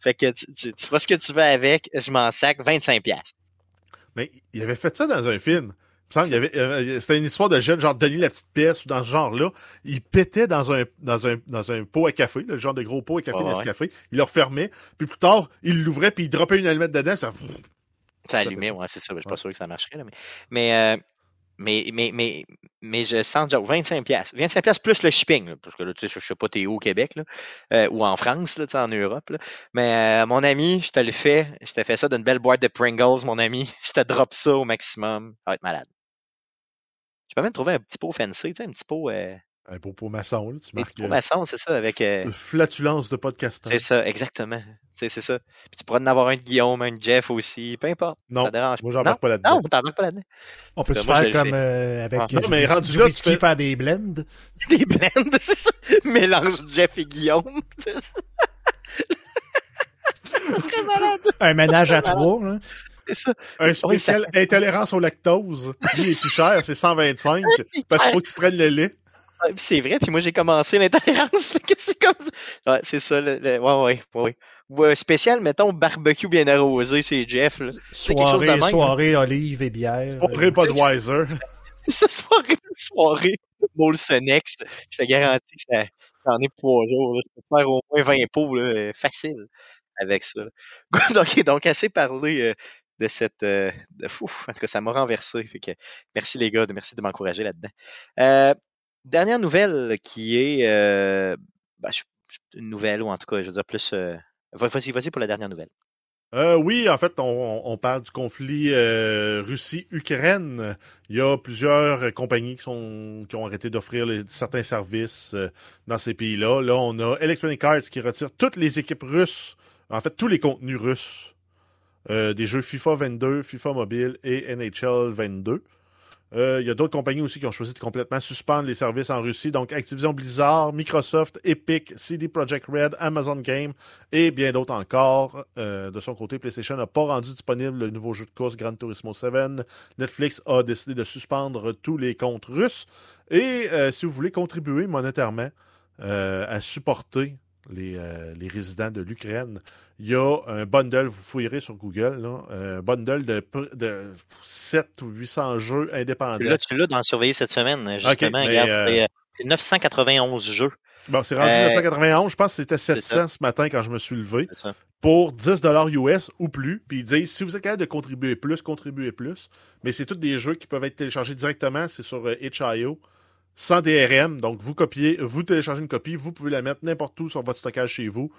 fait que tu, tu, tu feras ce que tu veux avec, je m'en sac, 25$. piastres. Mais il avait fait ça dans un film. Il y avait, c'était une histoire de jeune, genre Denis la petite pièce ou dans ce genre-là. Il pétait dans un, dans un, dans un pot à café, le genre de gros pot à café, ce ouais. café. Il le refermait. Puis plus tard, il l'ouvrait puis il droppait une allumette dedans. Ça... Ça Ça allumait, ouais, c'est ça. Je suis pas sûr que ça marcherait, là, mais, mais, euh, mais, mais, mais, mais je sens déjà 25 pièces. 25 pièces plus le shipping, parce que là, tu sais, je sais pas t'es où au Québec, là, euh, ou en France, là, en Europe, là. Mais, euh, mon ami, je te le fais. Je te fais ça d'une belle boîte de Pringles, mon ami. Je te drop ça au maximum. Ça va être malade. Je peux même trouver un petit pot fancy, tu sais, un petit pot, euh, Un beau pot maçon, là, tu marques. petits pots maçons, c'est ça, avec, euh, euh, flatulence de podcasteur. c'est ça, exactement. Tu sais, c'est ça. Puis tu pourrais en avoir un de Guillaume, un de Jeff aussi, peu importe. Non, ça dérange moi, pas. j'embarque pas Non, là-dedans. non, t'embarques pas là-dedans. On peut se faire comme euh, avec Ah. euh, Non, mais du, rendu du là, tu whisky, fais- faire des blends? Des blends, c'est ça. Mélange Jeff et Guillaume. c'est ça. malade. Un ménage à trois. Là. C'est ça. Un spécial intolérance au lactose. Lui, est plus cher, c'est 125. parce qu'il faut que tu prennes le lait. C'est vrai, puis moi j'ai commencé l'intolérance. c'est comme ça. Ouais, c'est ça. Le, le- ouais, ouais, ouais. Ou un spécial, mettons, barbecue bien arrosé, c'est Jeff. Là. C'est quelque chose de Soirée, même. soirée, olive et bière. Soirée Euh, Budweiser. C'est ça, soirée, soirée. Molsonex, je te garantis que ça, en est pour trois jours. Je peux faire au moins 20 pots, là, facile avec ça. donc, donc, assez parlé euh, de cette. Euh, de, fou, en tout cas, ça m'a renversé. Fait que, merci les gars, merci de m'encourager là-dedans. Euh, dernière nouvelle qui est. Euh, ben, une nouvelle, ou en tout cas, je veux dire plus. Euh, vas-y, vas-y pour la dernière nouvelle. Euh, oui, en fait, on, parle du conflit euh, Russie-Ukraine. Il y a plusieurs compagnies qui, ont arrêté d'offrir certains services dans ces pays-là. Là, on a Electronic Arts qui retire toutes les équipes russes, en fait, tous les contenus russes des jeux FIFA 22, FIFA Mobile et NHL 22. Euh, il y a d'autres compagnies aussi qui ont choisi de complètement suspendre les services en Russie. Donc, Activision Blizzard, Microsoft, Epic, CD Projekt Red, Amazon Game et bien d'autres encore. Euh, de son côté, PlayStation n'a pas rendu disponible le nouveau jeu de course Gran Turismo 7. Netflix a décidé de suspendre tous les comptes russes. Et euh, si vous voulez contribuer monétairement à supporter les, les, résidents de l'Ukraine. Il y a un bundle, vous fouillerez sur Google, là, un bundle de, de 7 ou 800 jeux indépendants. Là, tu l'as dans surveiller cette semaine, justement. Okay, regarde, euh... c'est 991 jeux. Bon, c'est rendu euh, 991. Je pense que c'était 700 ce matin quand je me suis levé. Pour 10 US ou plus. Puis ils disent, si vous êtes capable de contribuer plus, contribuez plus. Mais c'est tous des jeux qui peuvent être téléchargés directement. C'est sur euh, itch.io sans DRM. Donc, vous copiez, vous téléchargez une copie, vous pouvez la mettre n'importe où sur votre stockage chez vous.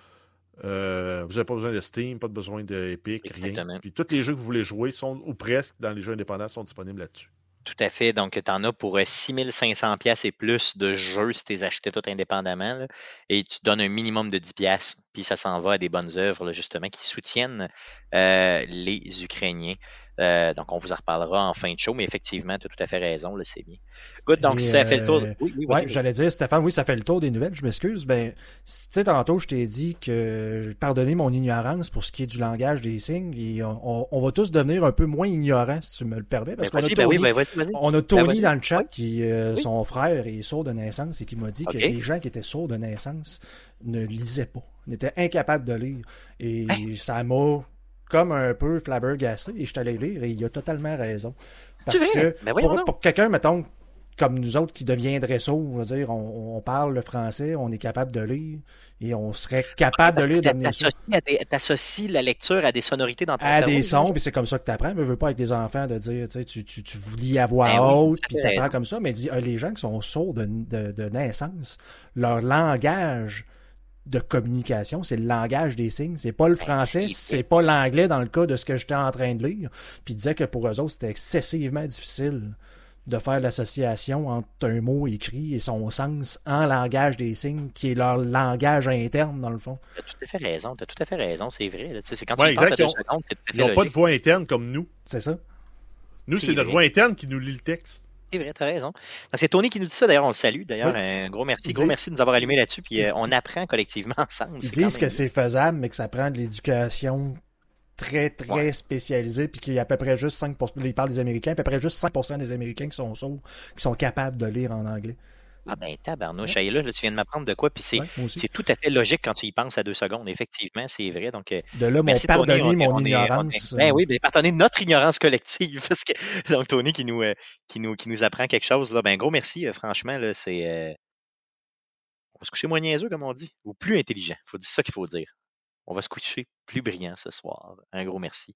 Euh, vous n'avez pas besoin de Steam, pas besoin d'Epic, rien. Puis tous les jeux que vous voulez jouer sont, ou presque, dans les jeux indépendants, sont disponibles là-dessus. Tout à fait. Donc, tu en as pour 6500 pièces et plus de jeux si tu les achetais tout indépendamment. Là, et tu donnes un minimum de 10 pièces. Puis ça s'en va à des bonnes œuvres, là, justement, qui soutiennent euh, les Ukrainiens. Euh, donc, on vous en reparlera en fin de show, mais effectivement, tu as tout à fait raison, c'est bien. Good, donc ça fait le tour. De... Oui, oui, ouais, j'allais dire, Stéphane, oui, ça fait le tour des nouvelles, je m'excuse. Ben, tu sais, tantôt, je t'ai dit que pardonnez mon ignorance pour ce qui est du langage des signes, et on, on va tous devenir un peu moins ignorants, si tu me le permets, parce ben, qu'on a Tony, ben oui, ben, on a Tony dans le chat, qui, euh, son frère est sourd de naissance, et qui m'a dit okay. que les gens qui étaient sourds de naissance ne lisaient pas, n'étaient incapables de lire. Et hein? ça m'a comme un peu flabbergassé et je suis allé lire et il a totalement raison. Parce que ben pour, pour quelqu'un, mettons, comme nous autres qui deviendraient sourds, dire, on, on, parle le français, on est capable de lire et on serait capable de lire T'associes la lecture à des sonorités dans ton À cerveau, des sons, puis c'est comme ça que tu apprends. Mais je veux pas avec des enfants de dire, tu, tu, tu, tu lis à voix ben haute, oui, puis tu apprends comme ça. Mais dis, les gens qui sont sourds de, de, de naissance, leur langage de communication, c'est le langage des signes. C'est pas le français, c'est pas l'anglais dans le cas de ce que j'étais en train de lire. Puis il disait que pour eux autres, c'était excessivement difficile de faire l'association entre un mot écrit et son sens en langage des signes, qui est leur langage interne, dans le fond. Tu as tout à fait raison, tu as tout à fait raison, c'est vrai. C'est quand ouais, tu exact, ils ont, ils n'ont pas de voix interne comme nous. C'est ça. Nous, c'est notre voix interne qui nous lit le texte. C'est vrai, t'as raison. Donc, c'est Tony qui nous dit ça. D'ailleurs, on le salue. D'ailleurs, oui. un gros merci. Gros merci de nous avoir allumés là-dessus. Puis, euh, on apprend collectivement ensemble. Ils disent que c'est faisable, mais que ça prend de l'éducation très, très ouais. spécialisée. Puis qu'il y a à peu près juste 5%. Ils parlent des Américains. À peu près juste 5% des Américains qui sont sourds, qui sont capables de lire en anglais. Ah ben tabarnouche, ouais. là, là, tu viens de m'apprendre de quoi, puis c'est, Ouais, tout à fait logique quand tu y penses à deux secondes. Effectivement, c'est vrai. Donc, euh, De là, mon merci Tony, pardonner on est- mon on ignorance. Ben euh, oui, ben pardonnez notre ignorance collective, parce que donc Tony qui nous, euh, qui nous, qui nous apprend quelque chose là, ben gros merci. euh, franchement là, c'est, euh, on va se coucher moins niaiseux comme on dit, ou plus intelligent. Faut dire ça qu'il faut dire. On va se coucher plus brillant ce soir. Un gros merci.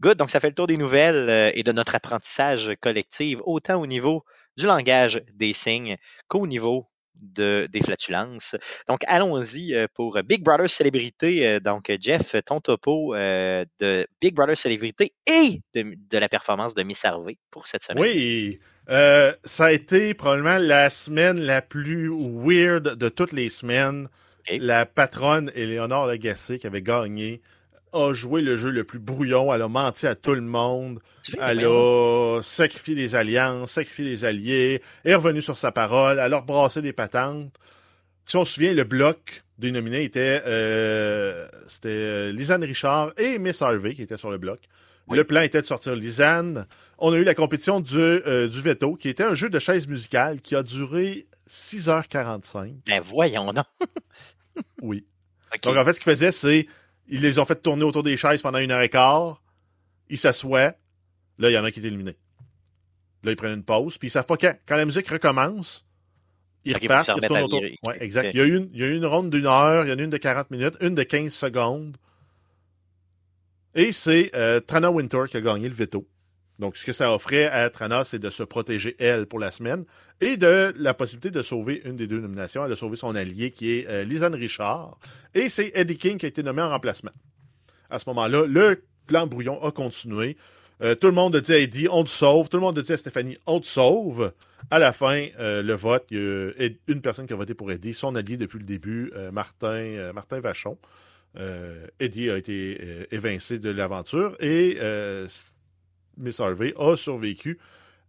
Good, donc ça fait le tour des nouvelles euh, et de notre apprentissage collectif, autant au niveau du langage des signes qu'au niveau de, des flatulences. Donc, allons-y euh, pour Big Brother Célébrité. Euh, Donc, Jeff, ton topo de Big Brother Célébrité et de, de la performance de Miss Harvey pour cette semaine. Oui, euh, ça a été probablement la semaine la plus weird de toutes les semaines. La patronne Éléonore Lagacé, qui avait gagné, a joué le jeu le plus brouillon. Elle a menti à tout le monde. Elle a sacrifié les alliances, sacrifié les alliés, est revenue sur sa parole, elle a rebrassé des patentes. Si on se souvient, le bloc des nominés était, euh, c'était euh, Lisanne Richard et Miss Harvey qui étaient sur le bloc. Oui. Le plan était de sortir Lisanne. On a eu la compétition du, euh, du veto, qui était un jeu de chaise musicale qui a duré 6h45. Ben voyons donc. Oui. Donc, en fait, ce qu'ils faisaient, c'est ils les ont fait tourner autour des chaises pendant une heure et quart. Ils s'assoient. Là, il y en a qui est éliminé. Là, ils prennent une pause. Puis ils savent pas quand. Quand la musique recommence, Ils repartent, ils retournent autour. Ouais, exact. Il y, a eu une, il y a eu une ronde d'une heure, il y en a une de 40 minutes, une de 15 secondes. Et c'est euh, Trana Winter qui a gagné le veto. Donc, ce que ça offrait à Trana, c'est de se protéger, elle, pour la semaine, et de la possibilité de sauver une des deux nominations. Elle a sauvé son allié, qui est euh, Lisanne Richard. Et c'est Eddie King qui a été nommé en remplacement. À ce moment-là, le plan brouillon a continué. Euh, tout le monde a dit à Eddie, on te sauve. Tout le monde a dit à Stéphanie, on te sauve. À la fin, euh, le vote, il y a une personne qui a voté pour Eddie, son allié depuis le début, euh, Martin, Martin Vachon. Eddie a été évincé de l'aventure et Miss Harvey a survécu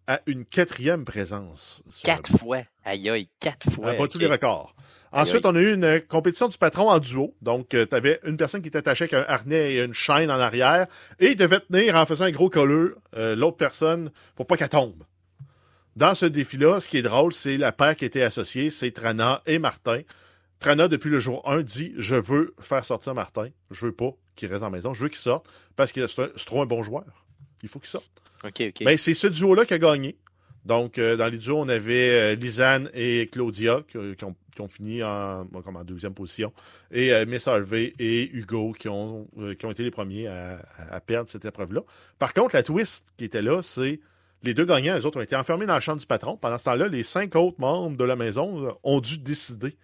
à une quatrième présence. Quatre fois. Aïe, aïe, quatre fois. elle bat ok. tous les records. Ensuite, on a eu une euh, compétition du patron en duo. Donc, tu avais une personne qui était attachée avec un harnais et une chaîne en arrière et il devait tenir en faisant un gros colleux euh, l'autre personne pour pas qu'elle tombe. Dans ce défi-là, ce qui est drôle, c'est la paire qui était associée, c'est Trana et Martin. Trana, depuis le jour 1, dit Je veux faire sortir Martin. Je veux pas qu'il reste en maison. Je veux qu'il sorte parce que c'est trop un bon joueur. Il faut qu'il sorte. OK, OK. Ben, c'est ce duo-là qui a gagné. Donc, euh, dans les duos, on avait euh, Lisanne et Claudia qui, qui ont, qui ont fini en, comme en deuxième position. Et euh, Miss Harvey et Hugo qui ont, euh, qui ont été les premiers à, perdre cette épreuve-là. Par contre, la twist qui était là, c'est les deux gagnants, les autres ont été enfermés dans le champ du patron. Pendant ce temps-là, les cinq autres membres de la maison euh, ont dû décider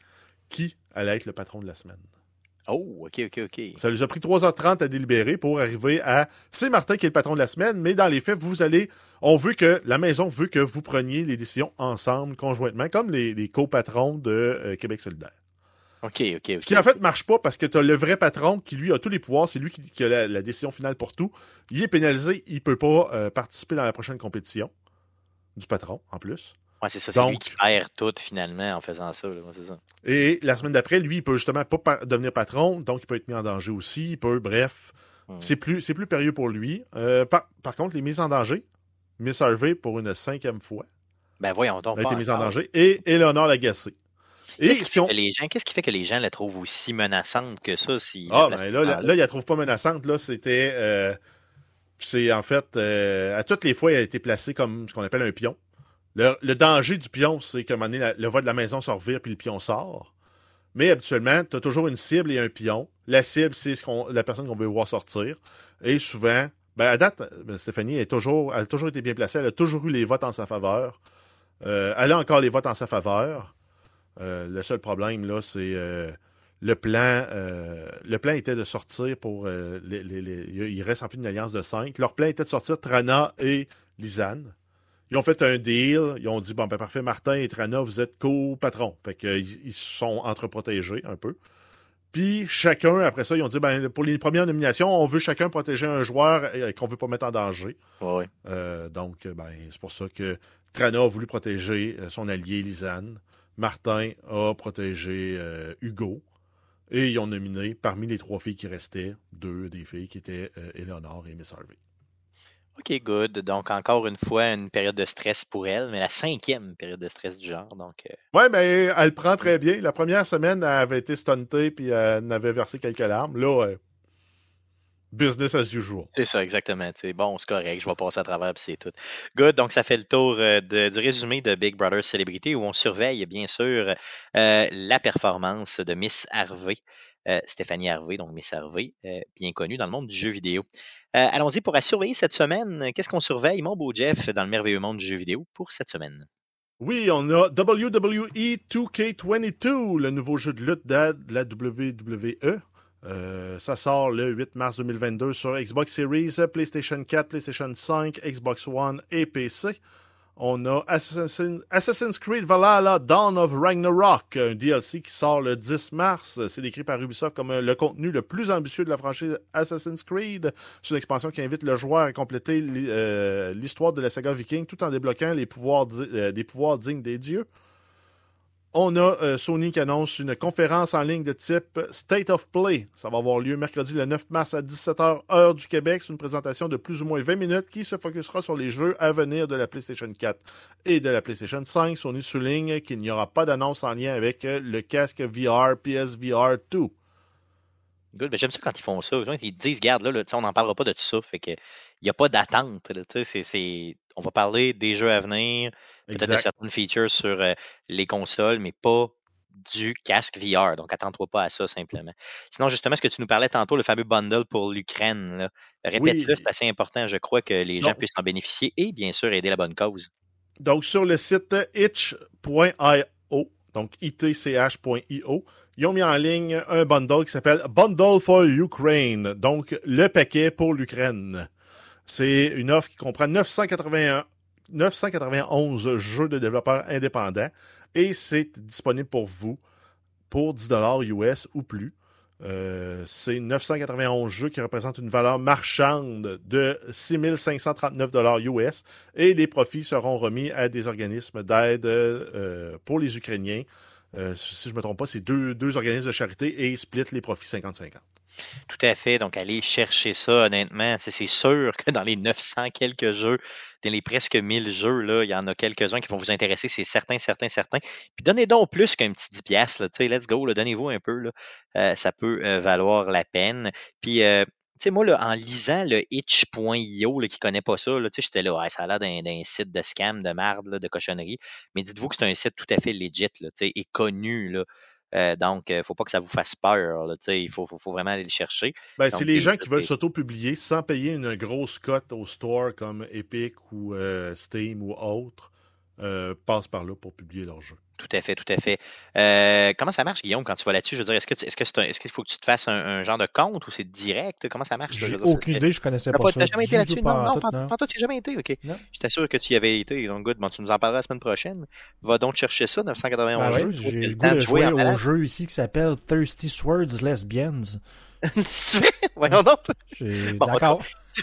qui allait être le patron de la semaine. Oh, OK, OK, OK. Ça lui a pris 3h30 à délibérer pour arriver à. C'est Martin qui est le patron de la semaine, mais dans les faits, vous allez. On veut que. La maison veut que vous preniez les décisions ensemble, conjointement, comme les, les co-patrons de euh, Québec solidaire. OK, OK, OK. Ce qui en fait marche pas parce que tu as le vrai patron qui lui a tous les pouvoirs, c'est lui qui, qui a la, la décision finale pour tout. Il est pénalisé, il peut pas euh, participer dans la prochaine compétition. Du patron, en plus. Ouais, c'est ça, c'est lui qui perd tout finalement en faisant ça. là. Ouais, c'est ça. Et la semaine d'après, lui, il peut justement pas pa- devenir patron, donc il peut être mis en danger aussi. Il peut, bref, Hmm. c'est plus, c'est plus périlleux pour lui. Euh, par, par contre, les mises en danger, Miss Harvey pour une cinquième fois Ben voyons donc. a été mise en danger et Eleanor Lagacé. Et Qu'est-ce qui, si on... fait que les gens, qu'est-ce qui fait que les gens la trouvent aussi menaçante que ça? Si Ah, ben là, là, là? la trouve pas menaçante. Là, c'était. euh, c'est en fait. euh, à toutes les fois, elle a été placée comme ce qu'on appelle un pion. Le, danger du pion, c'est moment donné, le voie de la maison se revire puis le pion sort. Mais habituellement, tu as toujours une cible et un pion. La cible, c'est ce la personne qu'on veut voir sortir. Et souvent, ben à date, ben, Stéphanie est toujours, elle a toujours été bien placée. Elle a toujours eu les votes en sa faveur. Euh, elle a encore les votes en sa faveur. Euh, le seul problème, là, c'est euh, le plan. le plan était de sortir pour. les- il reste en fait une alliance de cinq. Leur plan était de sortir Trana et Lisanne. Ils ont fait un deal. Ils ont dit bon, ben parfait, Martin et Trana, vous êtes co-patrons. Fait qu'ils ils se sont entre-protégés un peu. Puis chacun, après ça, ils ont dit ben, pour les premières nominations, on veut chacun protéger un joueur euh, qu'on veut pas mettre en danger. Ouais, ouais. Euh, donc, euh, ben, c'est pour ça que Trana a voulu protéger euh, son allié Lisanne. Martin a protégé euh, Hugo. Et ils ont nominé, parmi les trois filles qui restaient, deux des filles qui étaient euh, Eleanor et Miss Harvey. OK, good. Donc, encore une fois, une période de stress pour elle, mais la cinquième période de stress du genre. Donc, euh, Ouais, ben, elle prend très bien. La première semaine, elle avait été stuntée puis elle avait versé quelques larmes. Là, euh, business as usual. c'est ça, exactement. C'est bon, c'est correct. Je vais passer à travers, puis c'est tout. Good. Donc, ça fait le tour euh, de- du résumé de Big Brother Célébrité où on surveille, bien sûr, euh, la performance de Miss Harvey. Stéphanie Harvey, donc Miss Harvey, bien connue dans le monde du jeu vidéo. Euh, Allons-y pour la surveiller cette semaine. Qu'est-ce qu'on surveille, mon beau Jeff, dans le merveilleux monde du jeu vidéo pour cette semaine? Oui, on a WWE 2K22, le nouveau jeu de lutte de la WWE. Euh, ça sort le 8 mars 2022 sur Xbox Series, PlayStation 4, PlayStation 5, Xbox One et PC. On a Assassin- Assassin's Creed Valhalla Dawn of Ragnarok, un DLC qui sort le 10 mars. C'est décrit par Ubisoft comme euh, le contenu le plus ambitieux de la franchise Assassin's Creed. C'est une expansion qui invite le joueur à compléter euh, l'histoire de la saga viking tout en débloquant les pouvoirs, euh, des pouvoirs dignes des dieux. On a euh, Sony qui annonce une conférence en ligne de type State of Play. Ça va avoir lieu mercredi le 9 mars à 17h heure du Québec. C'est une présentation de plus ou moins 20 minutes qui se focusera sur les jeux à venir de la PlayStation 4 et de la PlayStation 5. Sony souligne qu'il n'y aura pas d'annonce en lien avec euh, le casque VR PSVR 2. Good. Ben, J'aime ça quand ils font ça. Ils disent, regarde, là, on n'en parlera pas de tout ça. Fait que il n'y a pas d'attente. On va parler des jeux à venir, peut-être de certaines features sur euh, les consoles, mais pas du casque VR. Donc, attends-toi pas à ça simplement. Sinon, justement, ce que tu nous parlais tantôt, le fameux bundle pour l'Ukraine, répète-le, Oui. c'est assez important. Je crois que les gens Non. puissent en bénéficier et bien sûr aider la bonne cause. Donc, sur le site itch.io, donc itch.io, ils ont mis en ligne un bundle qui s'appelle Bundle for Ukraine, donc le paquet pour l'Ukraine. C'est une offre qui comprend 981, 991 jeux de développeurs indépendants et c'est disponible pour vous pour 10 US ou plus. Euh, c'est 991 jeux qui représentent une valeur marchande de 6539 US et les profits seront remis à des organismes d'aide euh, pour les Ukrainiens. Euh, si je ne me trompe pas, c'est deux, deux organismes de charité et ils split les profits 50-50. Tout à fait. Donc, allez chercher ça, honnêtement. C'est sûr que dans les 900 quelques jeux, dans les presque 1000 jeux, là, il y en a quelques-uns qui vont vous intéresser. C'est certain, certain, certain. Puis donnez donc plus qu'un petit 10 piastres. let's go, donnez-vous un peu. Euh, ça peut euh, valoir la peine. Puis, euh, tu sais, moi, en lisant le itch.io, qui connaît pas ça, j'étais là, ouais, ça a l'air d'un site de scam, de merde, là, de cochonnerie. Mais dites-vous que c'est un site tout à fait legit, et connu, là. Euh, donc, il ne faut pas que ça vous fasse peur. Là, il faut, faut, faut vraiment aller le chercher. Ben, c'est les gens qui veulent s'auto-publier sans payer une grosse cote au store comme Epic ou euh, Steam ou autre, euh, passent par là pour publier leur jeu. Tout à fait, tout à fait. Euh, comment ça marche, Guillaume, quand tu vas là-dessus? Je veux dire, est-ce que tu- est-ce que c'est un- est-ce qu'il faut que tu te fasses un, un genre de compte ou c'est direct? Comment ça marche? Je J'ai aucune idée, je connaissais pas, pas, ça. t'as jamais été là-dessus? Non, non, toi, tu n'as jamais été, OK. J'étais sûr que tu y avais été. Donc, good, bon, tu nous en parleras la semaine prochaine. Va donc chercher ça, 991 Ben ouais, jeux. J'ai le goût de jouer au jeu ici qui s'appelle Thirsty Swords Lesbians. Tu? Voyons donc. J'ai-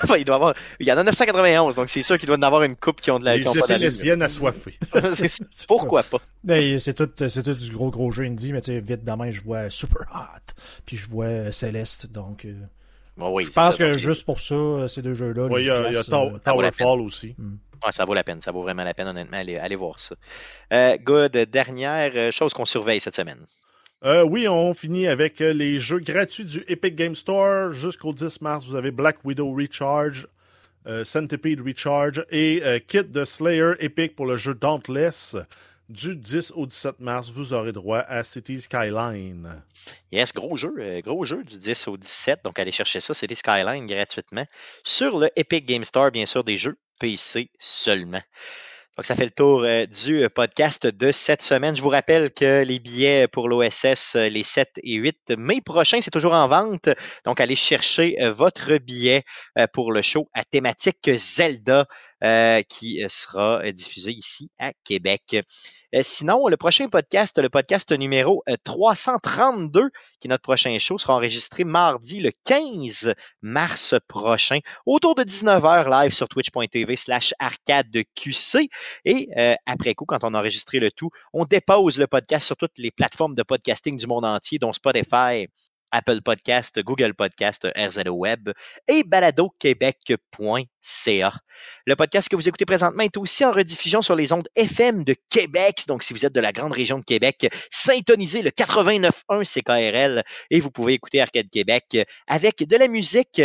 Il doit avoir, il y en a 991, donc c'est sûr qu'il doit y en avoir une coupe qui ont de la, qui ont pas lesbiennes assoiffées. Pourquoi pas? Ben, c'est tout, c'est tout du gros gros jeu indie, mais tu sais, vite demain, je vois Super Hot, puis je vois euh, Céleste, donc euh, Bon, oui, je pense ça, que juste pour ça, euh, ces deux jeux-là, Oui, il y a, il y a 10 Tow- piastres, ça vaut la peine. Towerfall aussi. Ouais, ça vaut la peine, ça vaut vraiment la peine, honnêtement. Allez, allez voir ça. Euh, good, dernière chose qu'on surveille cette semaine. Euh, oui, on finit avec euh, les jeux gratuits du Epic Game Store. Jusqu'au 10 mars, vous avez Black Widow Recharge, euh, Centipede Recharge et Kit de Slayer Epic pour le jeu Dauntless. Du 10 au 17 mars, vous aurez droit à City Skyline. Yes, gros jeu, gros jeu du 10 au 17. Donc, allez chercher ça, des Skyline gratuitement sur le Epic Game Store, bien sûr, des jeux PC seulement. Donc, ça fait le tour euh, du euh, podcast de cette semaine. Je vous rappelle que les billets pour l'OSS, euh, les 7 et 8 mai prochain, c'est toujours en vente. Donc, allez chercher votre billet pour le show à thématique Zelda euh, qui euh, sera euh, diffusé ici à Québec. Sinon, le prochain podcast, le podcast numéro euh, 332, qui est notre prochain show, sera enregistré mardi le 15 mars prochain, autour de 19h live sur twitch.tv slash arcadeqc. Et euh, après coup, quand on a enregistré le tout, on dépose le podcast sur toutes les plateformes de podcasting du monde entier, dont Spotify, Apple Podcast, Google Podcast, RZO Web et baladoquebec.ca. Le podcast que vous écoutez présentement est aussi en rediffusion sur les ondes FM de Québec. Donc, si vous êtes de la grande région de Québec, syntonisez le 89.1 CKRL et vous pouvez écouter Arcade Québec avec de la musique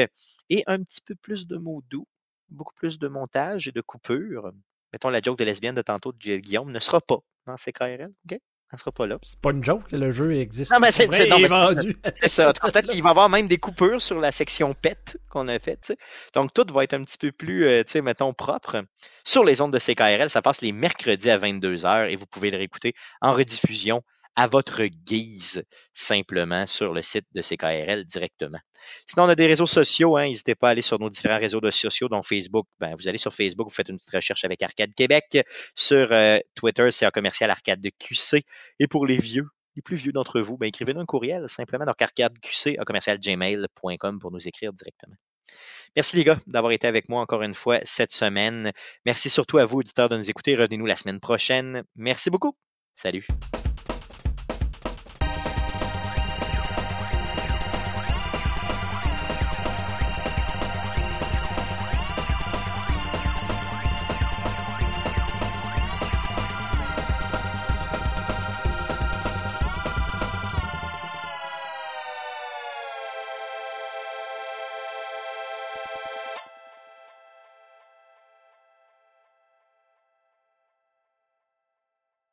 et un petit peu plus de mots doux, beaucoup plus de montage et de coupures. Mettons, la joke de lesbienne de tantôt de Guillaume ne sera pas dans CKRL, OK? Elle sera pas là. C'est pas une joke que le jeu existe. Non, mais c'est- mais vendu. C'est ça. Peut-être qu'il va y avoir même des coupures sur la section PET qu'on a faite. tu sais. Donc, tout va être un petit peu plus, euh, tu sais, mettons, propre. Sur les ondes de CKRL, ça passe les mercredis à 22h et vous pouvez le réécouter en rediffusion à votre guise, simplement sur le site de CKRL directement. Sinon, on a des réseaux sociaux. Hein, N'hésitez pas à aller sur nos différents réseaux sociaux, dont Facebook. Ben, vous allez sur Facebook, vous faites une petite recherche avec Arcade Québec. Sur euh, Twitter, c'est un commercial Arcade de QC. Et pour les vieux, les plus vieux d'entre vous, ben, écrivez-nous un courriel simplement donc arcadeqc à commercialgmail.com pour nous écrire directement. Merci les gars d'avoir été avec moi encore une fois cette semaine. Merci surtout à vous, auditeurs, de nous écouter. Revenez-nous la semaine prochaine. Merci beaucoup. Salut.